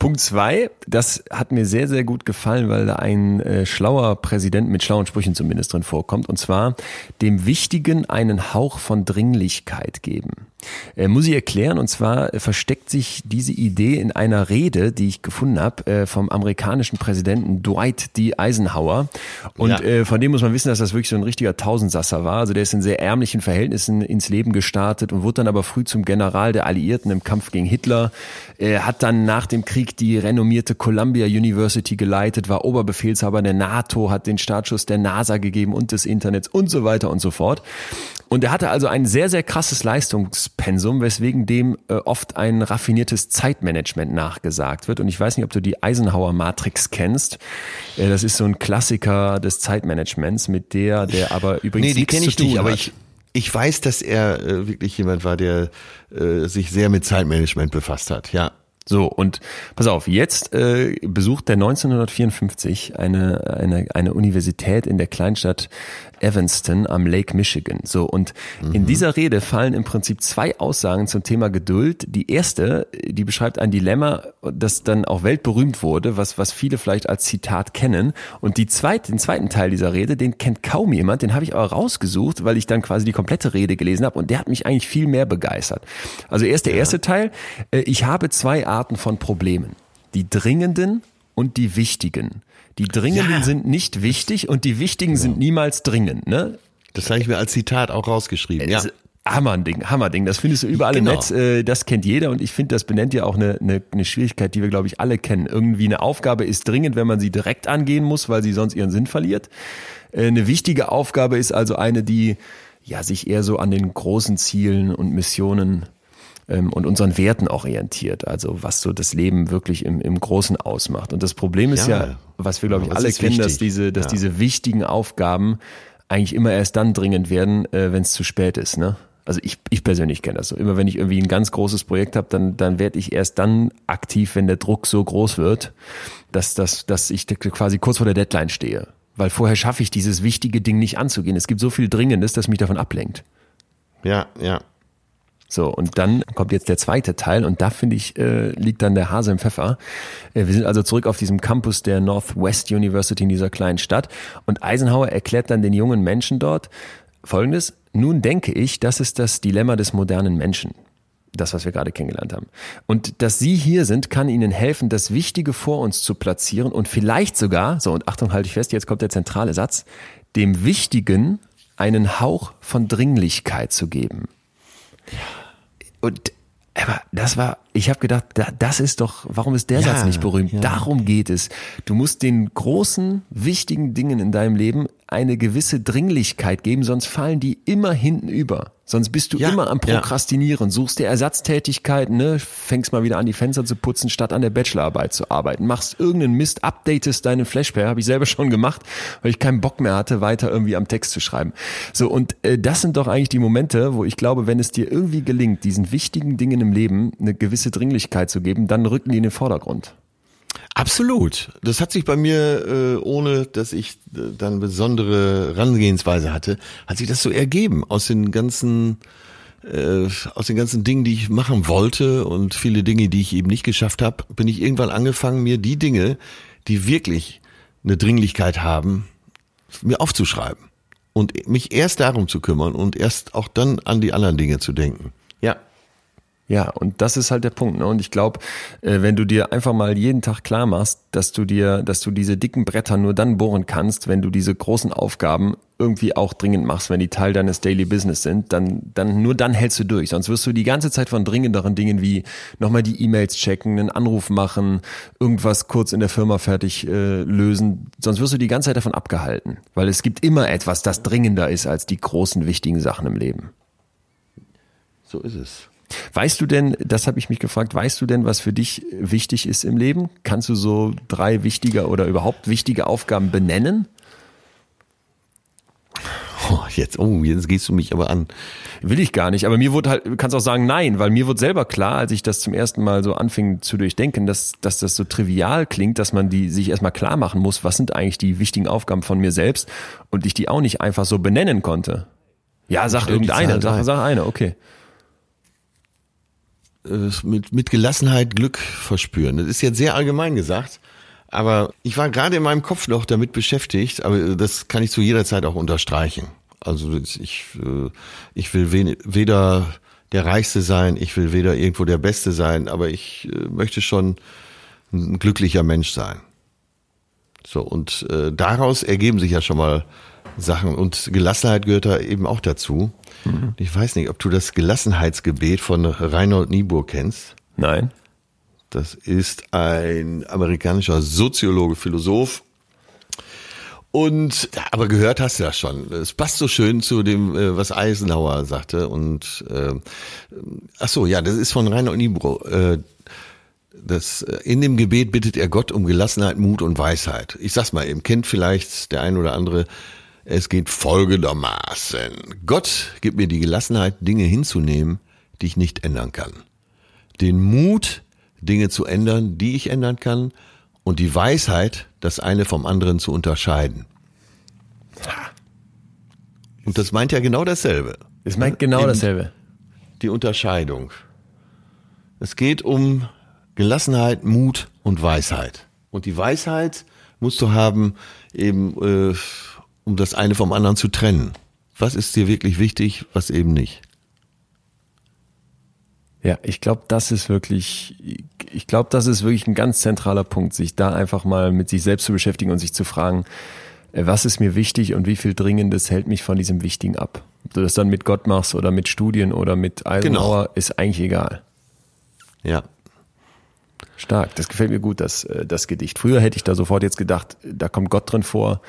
Punkt zwei, das hat mir sehr, sehr gut gefallen, weil da ein äh, schlauer Präsident mit schlauen Sprüchen zumindest drin vorkommt. Und zwar dem Wichtigen einen Hauch von Dringlichkeit geben. Äh, muss ich erklären, und zwar äh, versteckt sich diese Idee in einer Rede, die ich gefunden habe, äh, vom amerikanischen Präsidenten Dwight D. Eisenhower. Und ja. äh, von dem muss man wissen, dass das wirklich so ein richtiger Tausendsasser war. Also der ist in sehr ärmlichen Verhältnissen ins Leben gestartet und wurde dann aber früh zum General der Alliierten im Kampf gegen Hitler. Er hat dann nach dem Krieg die renommierte Columbia University geleitet, war Oberbefehlshaber der NATO, hat den Startschuss der NASA gegeben und des Internets und so weiter und so fort. Und er hatte also ein sehr, sehr krasses Leistungspensum, weswegen dem äh, oft ein raffiniertes Zeitmanagement nachgesagt wird. Und ich weiß nicht, ob du die Eisenhower Matrix kennst. Äh, das ist so ein Klassiker des Zeitmanagements, mit der, der aber übrigens nee, die kenne ich nicht, aber ich, ich weiß, dass er äh, wirklich jemand war, der äh, sich sehr mit Zeitmanagement befasst hat. Ja. So, und pass auf, jetzt äh, besucht der 1954 eine, eine, eine Universität in der Kleinstadt Evanston am Lake Michigan. So, und mhm. in dieser Rede fallen im Prinzip zwei Aussagen zum Thema Geduld. Die erste, die beschreibt ein Dilemma, das dann auch weltberühmt wurde, was, was viele vielleicht als Zitat kennen. Und die zweite, den zweiten Teil dieser Rede, den kennt kaum jemand, den habe ich aber rausgesucht, weil ich dann quasi die komplette Rede gelesen habe und der hat mich eigentlich viel mehr begeistert. Also erst der ja. erste Teil, äh, ich habe zwei Arten von Problemen. Die dringenden und die wichtigen. Die Dringenden ja. sind nicht wichtig und die Wichtigen genau. sind niemals dringend. Ne? Das habe ich mir als Zitat auch rausgeschrieben. Ja. Hammerding, Hammerding. Das findest du überall genau. im Netz. Äh, das kennt jeder und ich finde, das benennt ja auch eine, eine, eine Schwierigkeit, die wir, glaube ich, alle kennen. Irgendwie eine Aufgabe ist dringend, wenn man sie direkt angehen muss, weil sie sonst ihren Sinn verliert. Äh, eine wichtige Aufgabe ist also eine, die ja sich eher so an den großen Zielen und Missionen ähm, und unseren Werten orientiert. Also was so das Leben wirklich im, im Großen ausmacht. Und das Problem ist ja, ja was wir glaube ich alle kennen, wichtig. dass diese, dass ja. diese wichtigen Aufgaben eigentlich immer erst dann dringend werden, äh, wenn es zu spät ist. Ne? Also ich, ich persönlich kenne das so. Immer wenn ich irgendwie ein ganz großes Projekt habe, dann, dann werde ich erst dann aktiv, wenn der Druck so groß wird, dass, dass, dass ich quasi kurz vor der Deadline stehe. Weil vorher schaffe ich dieses wichtige Ding nicht anzugehen. Es gibt so viel Dringendes, das mich davon ablenkt. Ja, ja. So, und dann kommt jetzt der zweite Teil und da finde ich, äh, liegt dann der Hase im Pfeffer. Äh, wir sind also zurück auf diesem Campus der Northwest University in dieser kleinen Stadt und Eisenhower erklärt dann den jungen Menschen dort Folgendes. Nun denke ich, das ist das Dilemma des modernen Menschen. Das, was wir gerade kennengelernt haben. Und dass Sie hier sind, kann Ihnen helfen, das Wichtige vor uns zu platzieren und vielleicht sogar, so und Achtung, halte ich fest, jetzt kommt der zentrale Satz, dem Wichtigen einen Hauch von Dringlichkeit zu geben. Und aber das war, ich habe gedacht, das ist doch, warum ist der ja, Satz nicht berühmt? Ja. Darum geht es. Du musst den großen, wichtigen Dingen in deinem Leben eine gewisse Dringlichkeit geben, sonst fallen die immer hinten über. Sonst bist du ja, immer am Prokrastinieren, ja. suchst dir Ersatztätigkeiten, ne? fängst mal wieder an, die Fenster zu putzen, statt an der Bachelorarbeit zu arbeiten. Machst irgendeinen Mist, updatest deinen Flashplayer, habe ich selber schon gemacht, weil ich keinen Bock mehr hatte, weiter irgendwie am Text zu schreiben. So, und äh, das sind doch eigentlich die Momente, wo ich glaube, wenn es dir irgendwie gelingt, diesen wichtigen Dingen im Leben eine gewisse Dringlichkeit zu geben, dann rücken die in den Vordergrund. Absolut. Das hat sich bei mir, äh, ohne dass ich äh, dann besondere Rangehensweise hatte, hat sich das so ergeben aus den ganzen äh, aus den ganzen Dingen, die ich machen wollte und viele Dinge, die ich eben nicht geschafft habe, bin ich irgendwann angefangen, mir die Dinge, die wirklich eine Dringlichkeit haben, mir aufzuschreiben und mich erst darum zu kümmern und erst auch dann an die anderen Dinge zu denken. Ja. Ja, und das ist halt der Punkt. Ne? Und ich glaube, äh, wenn du dir einfach mal jeden Tag klar machst, dass du dir, dass du diese dicken Bretter nur dann bohren kannst, wenn du diese großen Aufgaben irgendwie auch dringend machst, wenn die Teil deines Daily Business sind, dann, dann nur dann hältst du durch. Sonst wirst du die ganze Zeit von dringenderen Dingen wie nochmal die E-Mails checken, einen Anruf machen, irgendwas kurz in der Firma fertig äh, lösen. Sonst wirst du die ganze Zeit davon abgehalten, weil es gibt immer etwas, das dringender ist als die großen wichtigen Sachen im Leben. So ist es. Weißt du denn, das habe ich mich gefragt, weißt du denn, was für dich wichtig ist im Leben? Kannst du so drei wichtige oder überhaupt wichtige Aufgaben benennen? Oh, jetzt, oh, jetzt gehst du mich aber an. Will ich gar nicht, aber mir wurde halt, kannst auch sagen nein, weil mir wurde selber klar, als ich das zum ersten Mal so anfing zu durchdenken, dass, dass das so trivial klingt, dass man die sich erstmal klar machen muss, was sind eigentlich die wichtigen Aufgaben von mir selbst und ich die auch nicht einfach so benennen konnte. Ja, sag irgendeine, sag, sag eine, okay. Mit, mit Gelassenheit Glück verspüren. Das ist jetzt sehr allgemein gesagt, aber ich war gerade in meinem Kopf noch damit beschäftigt, aber das kann ich zu jeder Zeit auch unterstreichen. Also ich, äh, ich will weder der Reichste sein, ich will weder irgendwo der Beste sein, aber ich äh, möchte schon ein glücklicher Mensch sein. So, und äh, daraus ergeben sich ja schon mal Sachen und Gelassenheit gehört da eben auch dazu. Mhm. Ich weiß nicht, ob du das Gelassenheitsgebet von Reinhold Niebuhr kennst. Nein. Das ist ein amerikanischer Soziologe, Philosoph. Und aber gehört hast du das schon. Es passt so schön zu dem, äh, was Eisenhower sagte. Und äh, ach so, ja, das ist von Reinhold Niebuhr. Äh, das, äh, in dem Gebet bittet er Gott um Gelassenheit, Mut und Weisheit. Ich sag's mal eben, kennt vielleicht der ein oder andere. Es geht folgendermaßen. Gott gibt mir die Gelassenheit, Dinge hinzunehmen, die ich nicht ändern kann. Den Mut, Dinge zu ändern, die ich ändern kann. Und die Weisheit, das eine vom anderen zu unterscheiden. Und das meint ja genau dasselbe. Es meint genau dasselbe. Die Unterscheidung. Es geht um Gelassenheit, Mut und Weisheit. Und die Weisheit musst du haben, eben äh, um das eine vom anderen zu trennen. Was ist dir wirklich wichtig, was eben nicht? Ja, ich glaube, das ist wirklich, ich glaube, das ist wirklich ein ganz zentraler Punkt, sich da einfach mal mit sich selbst zu beschäftigen und sich zu fragen, äh, was ist mir wichtig und wie viel Dringendes hält mich von diesem Wichtigen ab. Ob du das dann mit Gott machst oder mit Studien oder mit Eisenhower, genau. ist eigentlich egal. Ja, Stark, das gefällt mir gut, das, äh, das Gedicht. Früher hätte ich da sofort jetzt gedacht, da kommt Gott drin vor,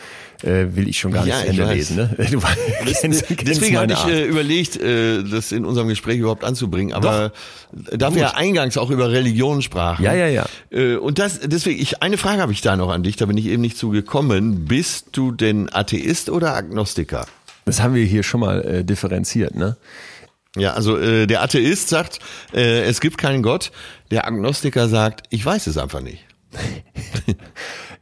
äh, will ich schon gar ja, nicht Ende lesen. Ne? (laughs) Du kennst, kennst Deswegen hatte ich äh, überlegt, äh, das in unserem Gespräch überhaupt anzubringen. Aber Doch. da wir ja eingangs auch über Religion sprachen. Ja, ja, ja. Äh, und das, deswegen, ich, eine Frage habe ich da noch an dich, da bin ich eben nicht zugekommen. Bist du denn Atheist oder Agnostiker? Das haben wir hier schon mal äh, differenziert, ne? Ja, also äh, der Atheist sagt, äh, es gibt keinen Gott. Der Agnostiker sagt, ich weiß es einfach nicht.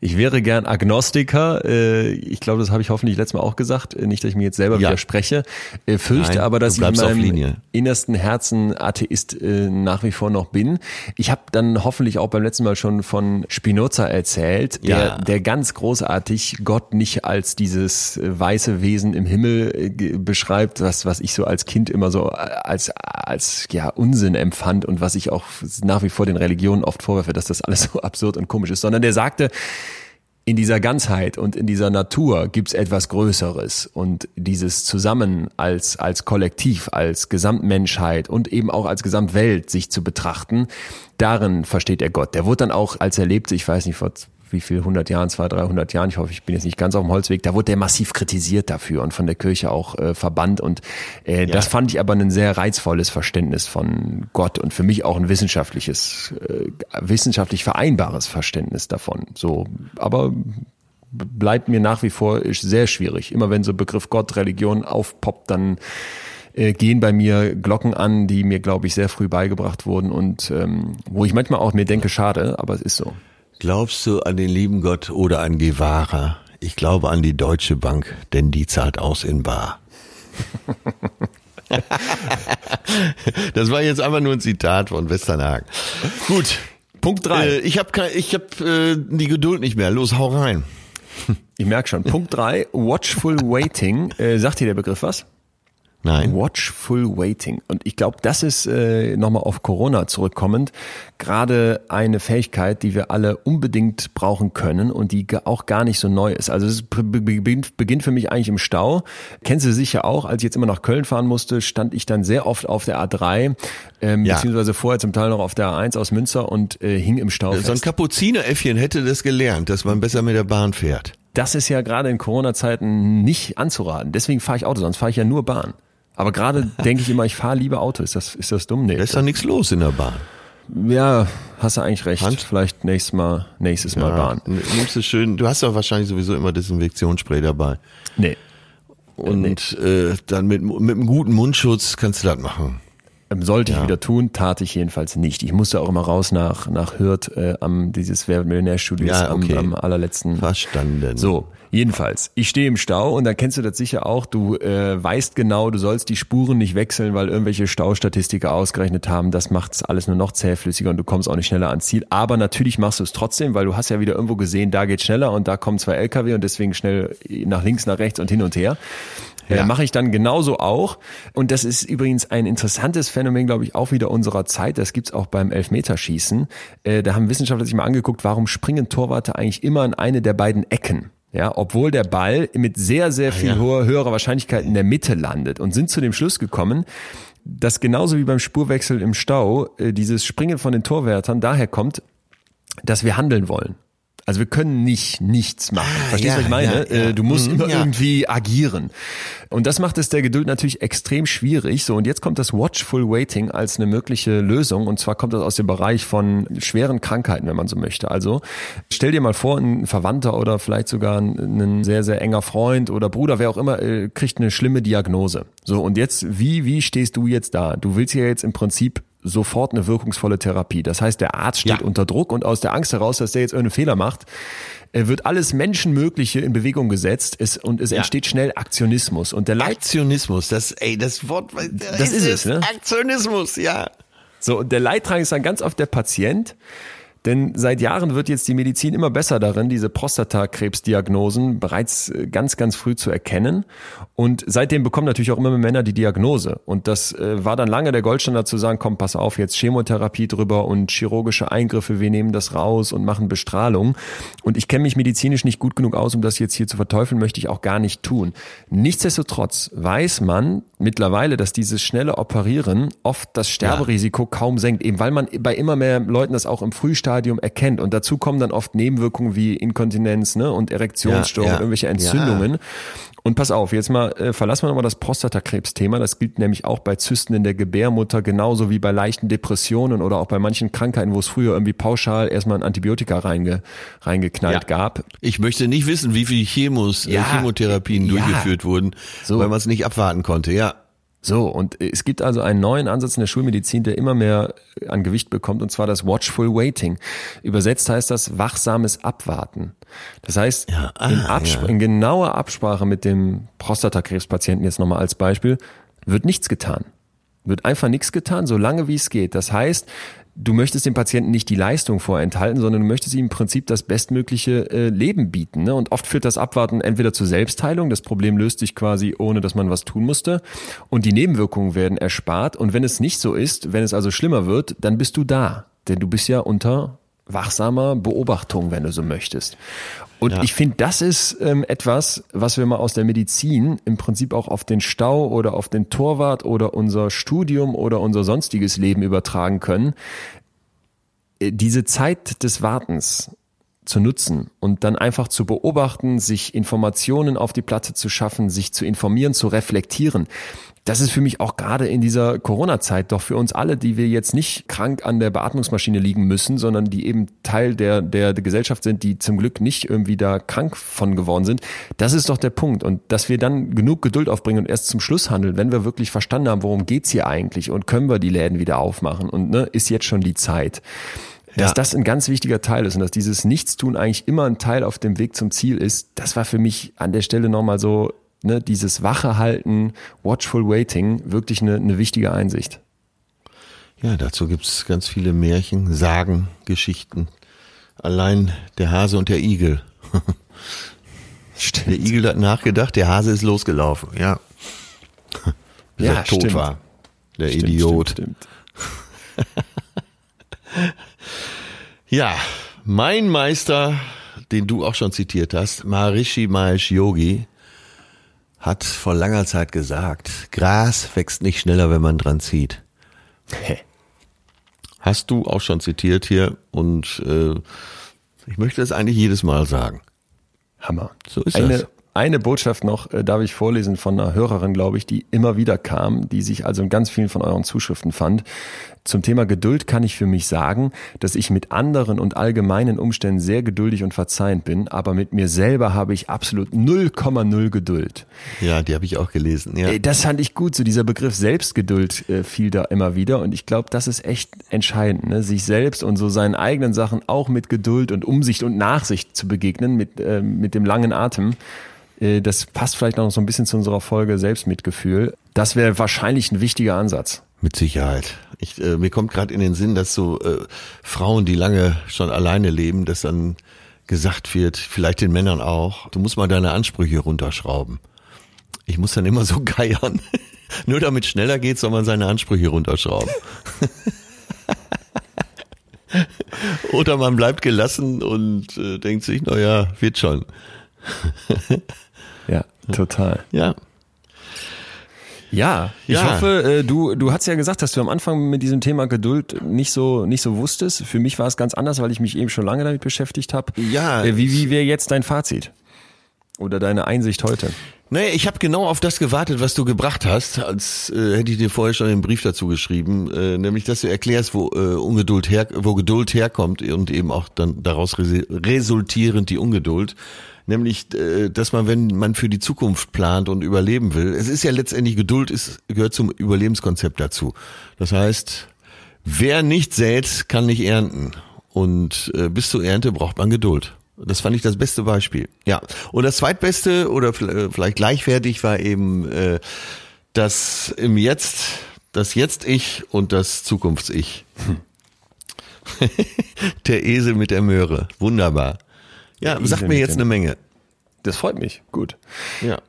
Ich wäre gern Agnostiker. Äh, ich glaube, das habe ich hoffentlich letztes Mal auch gesagt. Äh, nicht, dass ich mir jetzt selber ja. widerspreche. Äh, fürchte Nein, aber, dass ich in meinem innersten Herzen Atheist nach wie vor noch bin. Ich habe dann hoffentlich auch beim letzten Mal schon von Spinoza erzählt, der, ja. der ganz großartig Gott nicht als dieses weiße Wesen im Himmel beschreibt, was, was ich so als Kind immer so als, als ja, Unsinn empfand und was ich auch nach wie vor den Religionen oft vorwerfe, dass das alles (laughs) so absurd und komisch ist, sondern der sagte, in dieser Ganzheit und in dieser Natur gibt's etwas Größeres und dieses Zusammen als, als Kollektiv, als Gesamtmenschheit und eben auch als Gesamtwelt sich zu betrachten, darin versteht er Gott. Der wurde dann auch, als er lebte, ich weiß nicht, vor wie viel, 100 Jahren, 200, 300 Jahren, ich hoffe, ich bin jetzt nicht ganz auf dem Holzweg, da wurde der massiv kritisiert dafür und von der Kirche auch äh, verbannt und äh, ja. das fand ich aber ein sehr reizvolles Verständnis von Gott und für mich auch ein wissenschaftliches, äh, wissenschaftlich vereinbares Verständnis davon. So, aber bleibt mir nach wie vor sehr schwierig. Immer wenn so Begriff Gott, Religion aufpoppt, dann äh, gehen bei mir Glocken an, die mir, glaube ich, sehr früh beigebracht wurden und ähm, wo ich manchmal auch mir denke, schade, aber es ist so. Glaubst du an den lieben Gott oder an Guevara? Ich glaube an die Deutsche Bank, denn die zahlt aus in Bar. (laughs) das war jetzt einfach nur ein Zitat von Westernhagen. Gut. Punkt drei. Äh, ich habe ich hab, äh, die Geduld nicht mehr. Los, hau rein. Ich merk schon. Punkt drei. Watchful Waiting. Äh, sagt dir der Begriff was? Nein. Watchful Waiting. Und ich glaube, das ist äh, nochmal auf Corona zurückkommend, gerade eine Fähigkeit, die wir alle unbedingt brauchen können und die auch gar nicht so neu ist. Also es beginnt, für mich eigentlich im Stau. Kennst du sicher auch, als ich jetzt immer nach Köln fahren musste, stand ich dann sehr oft auf der A3, ähm, ja. beziehungsweise vorher zum Teil noch auf der A1 aus Münster und äh, hing im Stau. So ein Kapuzineräffchen hätte das gelernt, dass man besser mit der Bahn fährt. Das ist ja gerade in Corona-Zeiten nicht anzuraten. Deswegen fahre ich Auto, sonst fahre ich ja nur Bahn. Aber gerade (laughs) denke ich immer, ich fahre lieber Auto. Ist das, ist das dumm? Nee. Da ist doch nichts los in der Bahn. Ja, hast du eigentlich recht. Hand? Vielleicht nächstes Mal, nächstes Mal ja, Bahn. Nimmst du schön, du hast doch wahrscheinlich sowieso immer Desinfektionsspray dabei. Nee. Und nee. Äh, dann mit, mit einem guten Mundschutz kannst du das machen. Ähm, sollte ja. ich wieder tun, tat ich jedenfalls nicht. Ich musste auch immer raus nach, nach Hürth, äh, am, dieses Wer Millionärstudio ja, okay. am, am allerletzten. Verstanden. So. Jedenfalls, ich stehe im Stau und dann kennst du das sicher auch. Du äh, weißt genau, du sollst die Spuren nicht wechseln, weil irgendwelche Staustatistiker ausgerechnet haben, das macht es alles nur noch zähflüssiger und du kommst auch nicht schneller ans Ziel. Aber natürlich machst du es trotzdem, weil du hast ja wieder irgendwo gesehen, da geht schneller und da kommen zwei LKW und deswegen schnell nach links, nach rechts und hin und her. Äh, ja. Äh, Mache ich dann genauso auch. Und das ist übrigens ein interessantes Phänomen, glaube ich, auch wieder unserer Zeit. Das gibt's auch beim Elfmeterschießen. Äh, da haben Wissenschaftler sich mal angeguckt, warum springen Torwarte eigentlich immer in eine der beiden Ecken. Ja, obwohl der Ball mit sehr, sehr viel ah, ja. hoher, höherer Wahrscheinlichkeit in der Mitte landet und sind zu dem Schluss gekommen, dass genauso wie beim Spurwechsel im Stau äh, dieses Springen von den Torwärtern daher kommt, dass wir handeln wollen. Also wir können nicht nichts machen. Ah, Verstehst du, ja, was ich meine? Ja, ja. Äh, du musst mhm, immer irgendwie agieren. Und das macht es der Geduld natürlich extrem schwierig. So, und jetzt kommt das Watchful Waiting als eine mögliche Lösung. Und zwar kommt das aus dem Bereich von schweren Krankheiten, wenn man so möchte. Also stell dir mal vor, ein Verwandter oder vielleicht sogar ein sehr, sehr enger Freund oder Bruder, wer auch immer, äh, kriegt eine schlimme Diagnose. So, und jetzt, wie, wie stehst du jetzt da? Du willst ja jetzt im Prinzip sofort eine wirkungsvolle Therapie. Das heißt, der Arzt steht ja. unter Druck und aus der Angst heraus, dass der jetzt irgendeinen Fehler macht, äh, wird alles Menschenmögliche in Bewegung gesetzt es, und es ja. entsteht schnell Aktionismus. Und der Leit Aktionismus, das, ey, das Wort, das ist, ist es, ne? Aktionismus, ja. So, und der Leidtragende ist dann ganz oft der Patient, denn seit Jahren wird jetzt die Medizin immer besser darin, diese Prostatakrebsdiagnosen bereits äh, ganz, ganz früh zu erkennen. Und seitdem bekommen natürlich auch immer mehr Männer die Diagnose. Und das äh, war dann lange der Goldstandard zu sagen, komm, pass auf, jetzt Chemotherapie drüber und chirurgische Eingriffe, wir nehmen das raus und machen Bestrahlung. Und ich kenne mich medizinisch nicht gut genug aus, um das jetzt hier zu verteufeln, möchte ich auch gar nicht tun. Nichtsdestotrotz weiß man mittlerweile, dass dieses schnelle Operieren oft das Sterberisiko ja. kaum senkt, eben weil man bei immer mehr Leuten das auch im Frühstadium Stadium erkennt. Und dazu kommen dann oft Nebenwirkungen wie Inkontinenz ne, und Erektionsstörungen, ja, ja, irgendwelche Entzündungen. Ja. Und pass auf, jetzt mal äh, verlassen wir nochmal das Prostatakrebsthema. Das gilt nämlich auch bei Zysten in der Gebärmutter, genauso wie bei leichten Depressionen oder auch bei manchen Krankheiten, wo es früher irgendwie pauschal erstmal ein Antibiotika reinge, reingeknallt gab. Ich möchte nicht wissen, wie viele Chemos, äh, Chemotherapien durchgeführt wurden, so. weil man es nicht abwarten konnte. Ja. So, und es gibt also einen neuen Ansatz in der Schulmedizin, der immer mehr an Gewicht bekommt, und zwar das Watchful Waiting. Übersetzt heißt das wachsames Abwarten. Das heißt, ja, ah, in, Absp ja. in genauer Absprache mit dem Prostatakrebspatienten jetzt nochmal als Beispiel, wird nichts getan. Wird einfach nichts getan, so lange wie es geht. Das heißt, du möchtest dem Patienten nicht die Leistung vorenthalten, sondern du möchtest ihm im Prinzip das bestmögliche äh, Leben bieten. Ne? Und oft führt das Abwarten entweder zur Selbstheilung, das Problem löst sich quasi ohne, dass man was tun musste, und die Nebenwirkungen werden erspart. Und wenn es nicht so ist, wenn es also schlimmer wird, dann bist du da, denn du bist ja unter wachsamer Beobachtung, wenn du so möchtest. Und ja. ich finde, das ist ähm, etwas, was wir mal aus der Medizin im Prinzip auch auf den Stau oder auf den Torwart oder unser Studium oder unser sonstiges Leben übertragen können. Äh, diese Zeit des Wartens zu nutzen und dann einfach zu beobachten, sich Informationen auf die Platte zu schaffen, sich zu informieren, zu reflektieren das ist für mich auch gerade in dieser Corona-Zeit doch für uns alle, die wir jetzt nicht krank an der Beatmungsmaschine liegen müssen, sondern die eben Teil der, der, der Gesellschaft sind, die zum Glück nicht irgendwie da krank von geworden sind. Das ist doch der Punkt. Und dass wir dann genug Geduld aufbringen und erst zum Schluss handeln, wenn wir wirklich verstanden haben, worum geht's hier eigentlich und können wir die Läden wieder aufmachen und ne, ist jetzt schon die Zeit dass ja. das ein ganz wichtiger Teil ist und dass dieses Nichtstun eigentlich immer ein Teil auf dem Weg zum Ziel ist, das war für mich an der Stelle nochmal so ne, dieses Wache halten, Watchful Waiting, wirklich eine, eine wichtige Einsicht. Ja, dazu gibt's ganz viele Märchen, Sagen, Geschichten. Allein der Hase und der Igel. (laughs) Stimmt. Der Igel hat nachgedacht, der Hase ist losgelaufen, ja. Bis ja, er tot stimmt. war. Der stimmt, Idiot. Stimmt, (laughs) ja, mein Meister, den du auch schon zitiert hast, Maharishi Mahesh Yogi, hat vor langer Zeit gesagt, Gras wächst nicht schneller, wenn man dran zieht. Hey. Hast du auch schon zitiert hier und äh, ich möchte das eigentlich jedes Mal sagen. Hammer. So ist Eine, das eine Botschaft noch äh, darf ich vorlesen von einer Hörerin, glaube ich, die immer wieder kam, die sich also in ganz vielen von euren Zuschriften fand. Zum Thema Geduld kann ich für mich sagen, dass ich mit anderen und allgemeinen Umständen sehr geduldig und verzeihend bin, aber mit mir selber habe ich absolut 0,0 Geduld. Ja, die habe ich auch gelesen. Ja. Äh, Das fand ich gut, so dieser Begriff Selbstgeduld äh, fiel da immer wieder und ich glaube, das ist echt entscheidend, ne? sich selbst und so seinen eigenen Sachen auch mit Geduld und Umsicht und Nachsicht zu begegnen, mit, äh, mit dem langen Atem. Äh, Das passt vielleicht noch so ein bisschen zu unserer Folge Selbstmitgefühl. Das wäre wahrscheinlich ein wichtiger Ansatz. Mit Sicherheit. Ich, äh, mir kommt gerade in den Sinn, dass so äh, Frauen, die lange schon alleine leben, dass dann gesagt wird, vielleicht den Männern auch, du musst mal deine Ansprüche runterschrauben. Ich muss dann immer so (laughs) geiern. Nur damit schneller geht, soll man seine Ansprüche runterschrauben. (laughs) Oder man bleibt gelassen und äh, denkt sich, na ja, wird schon. (laughs) Ja, total. Ja, Ja, ich Ja. hoffe, äh, du, du hast ja gesagt, dass du am Anfang mit diesem Thema Geduld nicht so, nicht so wusstest. Für mich war es ganz anders, weil ich mich eben schon lange damit beschäftigt habe. Ja. Äh, Wie, wie wäre jetzt dein Fazit? Oder deine Einsicht heute? Nee, ich habe genau auf das gewartet, was du gebracht hast, als äh, hätte ich dir vorher schon einen Brief dazu geschrieben, äh, nämlich dass du erklärst, wo äh, Ungeduld her, wo Geduld herkommt und eben auch dann daraus resultierend die Ungeduld. Nämlich, äh, dass man, wenn man für die Zukunft plant und überleben will, es ist ja letztendlich Geduld ist gehört zum Überlebenskonzept dazu. Das heißt, wer nicht sät, kann nicht ernten. Und äh, bis zur Ernte braucht man Geduld. Das fand ich das beste Beispiel. Ja. Und das zweitbeste oder vielleicht äh, vielleicht gleichwertig war eben äh, das im Jetzt, das Jetzt-Ich und das Zukunfts-Ich. (laughs) der Esel mit der Möhre. Wunderbar. Ja, sagt mir jetzt eine Menge. Das freut mich. Gut. Ja.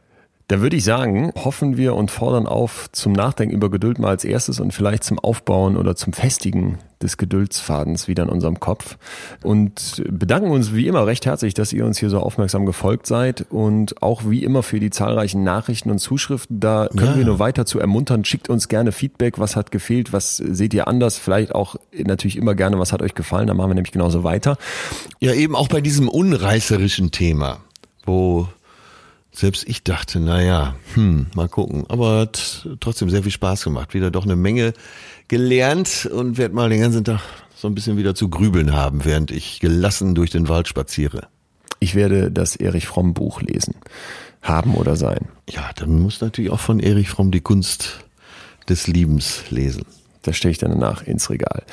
Da würde ich sagen, hoffen wir und fordern auf zum Nachdenken über Geduld mal als erstes und vielleicht zum Aufbauen oder zum Festigen des Geduldsfadens wieder in unserem Kopf. Und bedanken uns wie immer recht herzlich, dass ihr uns hier so aufmerksam gefolgt seid und auch wie immer für die zahlreichen Nachrichten und Zuschriften. Da können Ja. wir nur weiter zu ermuntern. Schickt uns gerne Feedback. Was hat gefehlt? Was seht ihr anders? Vielleicht auch natürlich immer gerne, was hat euch gefallen? Da machen wir nämlich genauso weiter. Ja, eben auch bei diesem unreißerischen Thema, wo selbst ich dachte, na ja, hm, mal gucken. Aber hat trotzdem sehr viel Spaß gemacht. Wieder doch eine Menge gelernt und werde mal den ganzen Tag so ein bisschen wieder zu grübeln haben, während ich gelassen durch den Wald spaziere. Ich werde das Erich Fromm Buch lesen. Haben oder sein. Ja, dann muss natürlich auch von Erich Fromm die Kunst des Liebens lesen. Das stelle ich dann danach ins Regal.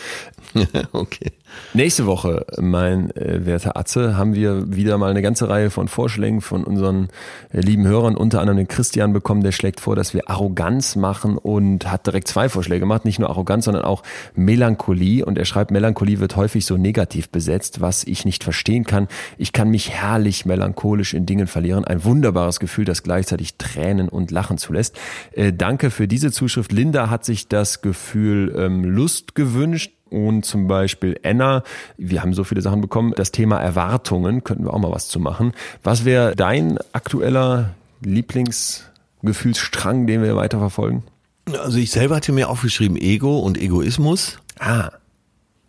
(laughs) okay. Nächste Woche, mein äh, werter Atze, haben wir wieder mal eine ganze Reihe von Vorschlägen von unseren äh, lieben Hörern, unter anderem den Christian bekommen, der schlägt vor, dass wir Arroganz machen und hat direkt zwei Vorschläge gemacht, nicht nur Arroganz, sondern auch Melancholie und er schreibt, Melancholie wird häufig so negativ besetzt, was ich nicht verstehen kann. Ich kann mich herrlich melancholisch in Dingen verlieren, ein wunderbares Gefühl, das gleichzeitig Tränen und Lachen zulässt. Äh, danke für diese Zuschrift. Linda hat sich das Gefühl ähm, Lust gewünscht und zum Beispiel Anna, wir haben so viele Sachen bekommen, das Thema Erwartungen, könnten wir auch mal was zu machen. Was wäre dein aktueller Lieblingsgefühlsstrang, den wir weiterverfolgen? Also ich selber hatte mir aufgeschrieben Ego und Egoismus. Ah,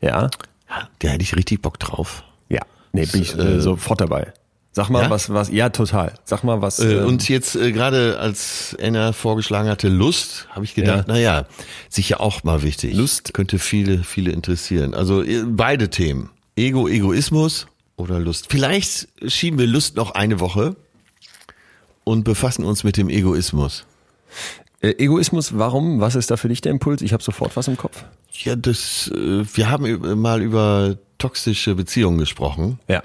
ja, Ja, da hätte ich richtig Bock drauf. ja, nee, bin ich äh, sofort dabei. Sag mal, Ja? was, was, ja, total. Sag mal, was. Äh, ähm, und jetzt äh, gerade als Anna vorgeschlagen hatte Lust, habe ich gedacht, Ja. na ja, sicher auch mal wichtig. Lust. könnte viele, viele interessieren. Also äh, beide Themen. Ego, Egoismus oder Lust. Vielleicht schieben wir Lust noch eine Woche und befassen uns mit dem Egoismus. äh, Egoismus, warum? Was ist da für dich der Impuls? Ich habe sofort was im Kopf. Ja, das, äh, wir haben mal über toxische Beziehungen gesprochen. Ja.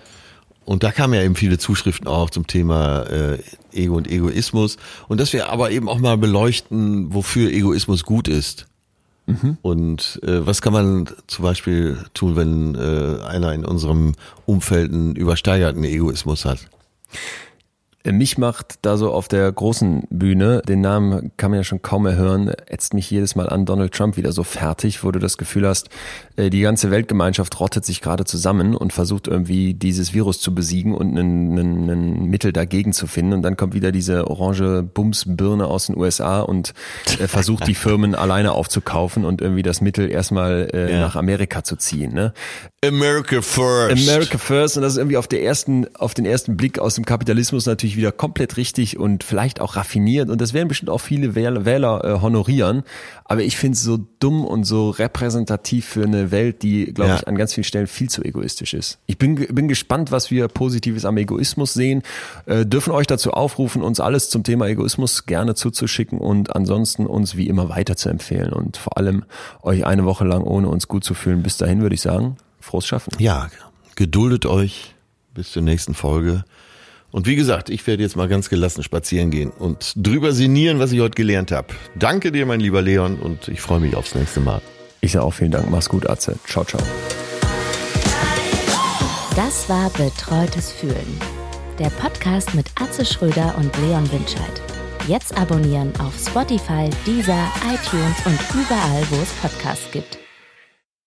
Und da kamen ja eben viele Zuschriften auch zum Thema äh, Ego und Egoismus. Und dass wir aber eben auch mal beleuchten, wofür Egoismus gut ist. Und äh, was kann man zum Beispiel tun, wenn äh, einer in unserem Umfeld einen übersteigerten Egoismus hat? Mich macht da so auf der großen Bühne, den Namen kann man ja schon kaum mehr hören, ätzt mich jedes Mal an Donald Trump wieder so fertig, wo du das Gefühl hast, äh, die ganze Weltgemeinschaft rottet sich gerade zusammen und versucht irgendwie dieses Virus zu besiegen und ein Mittel dagegen zu finden. Und dann kommt wieder diese orange Bumsbirne aus den USA und äh, versucht die Firmen (laughs) alleine aufzukaufen und irgendwie das Mittel erstmal äh, Ja. nach Amerika zu ziehen. Ne? America first. America First und das ist irgendwie auf der ersten, auf den ersten Blick aus dem Kapitalismus natürlich natürlich wieder komplett richtig und vielleicht auch raffiniert und das werden bestimmt auch viele Wähler, Wähler äh, honorieren. Aber ich finde es so dumm und so repräsentativ für eine Welt, die, glaube Ja. ich, an ganz vielen Stellen viel zu egoistisch ist. Ich bin, bin gespannt, was wir Positives am Egoismus sehen. Äh, dürfen euch dazu aufrufen, uns alles zum Thema Egoismus gerne zuzuschicken und ansonsten uns wie immer weiter zu empfehlen und vor allem euch eine Woche lang ohne uns gut zu fühlen. Bis dahin würde ich sagen, frohes Schaffen. Ja, geduldet euch bis zur nächsten Folge. Und wie gesagt, ich werde jetzt mal ganz gelassen spazieren gehen und drüber sinnieren, was ich heute gelernt habe. Danke dir, mein lieber Leon, und ich freue mich aufs nächste Mal. Ich sage auch vielen Dank. Mach's gut, Atze. Ciao, ciao. Das war Betreutes Fühlen. Der Podcast mit Atze Schröder und Leon Winscheid. Jetzt abonnieren auf Spotify, Deezer, iTunes und überall, wo es Podcasts gibt.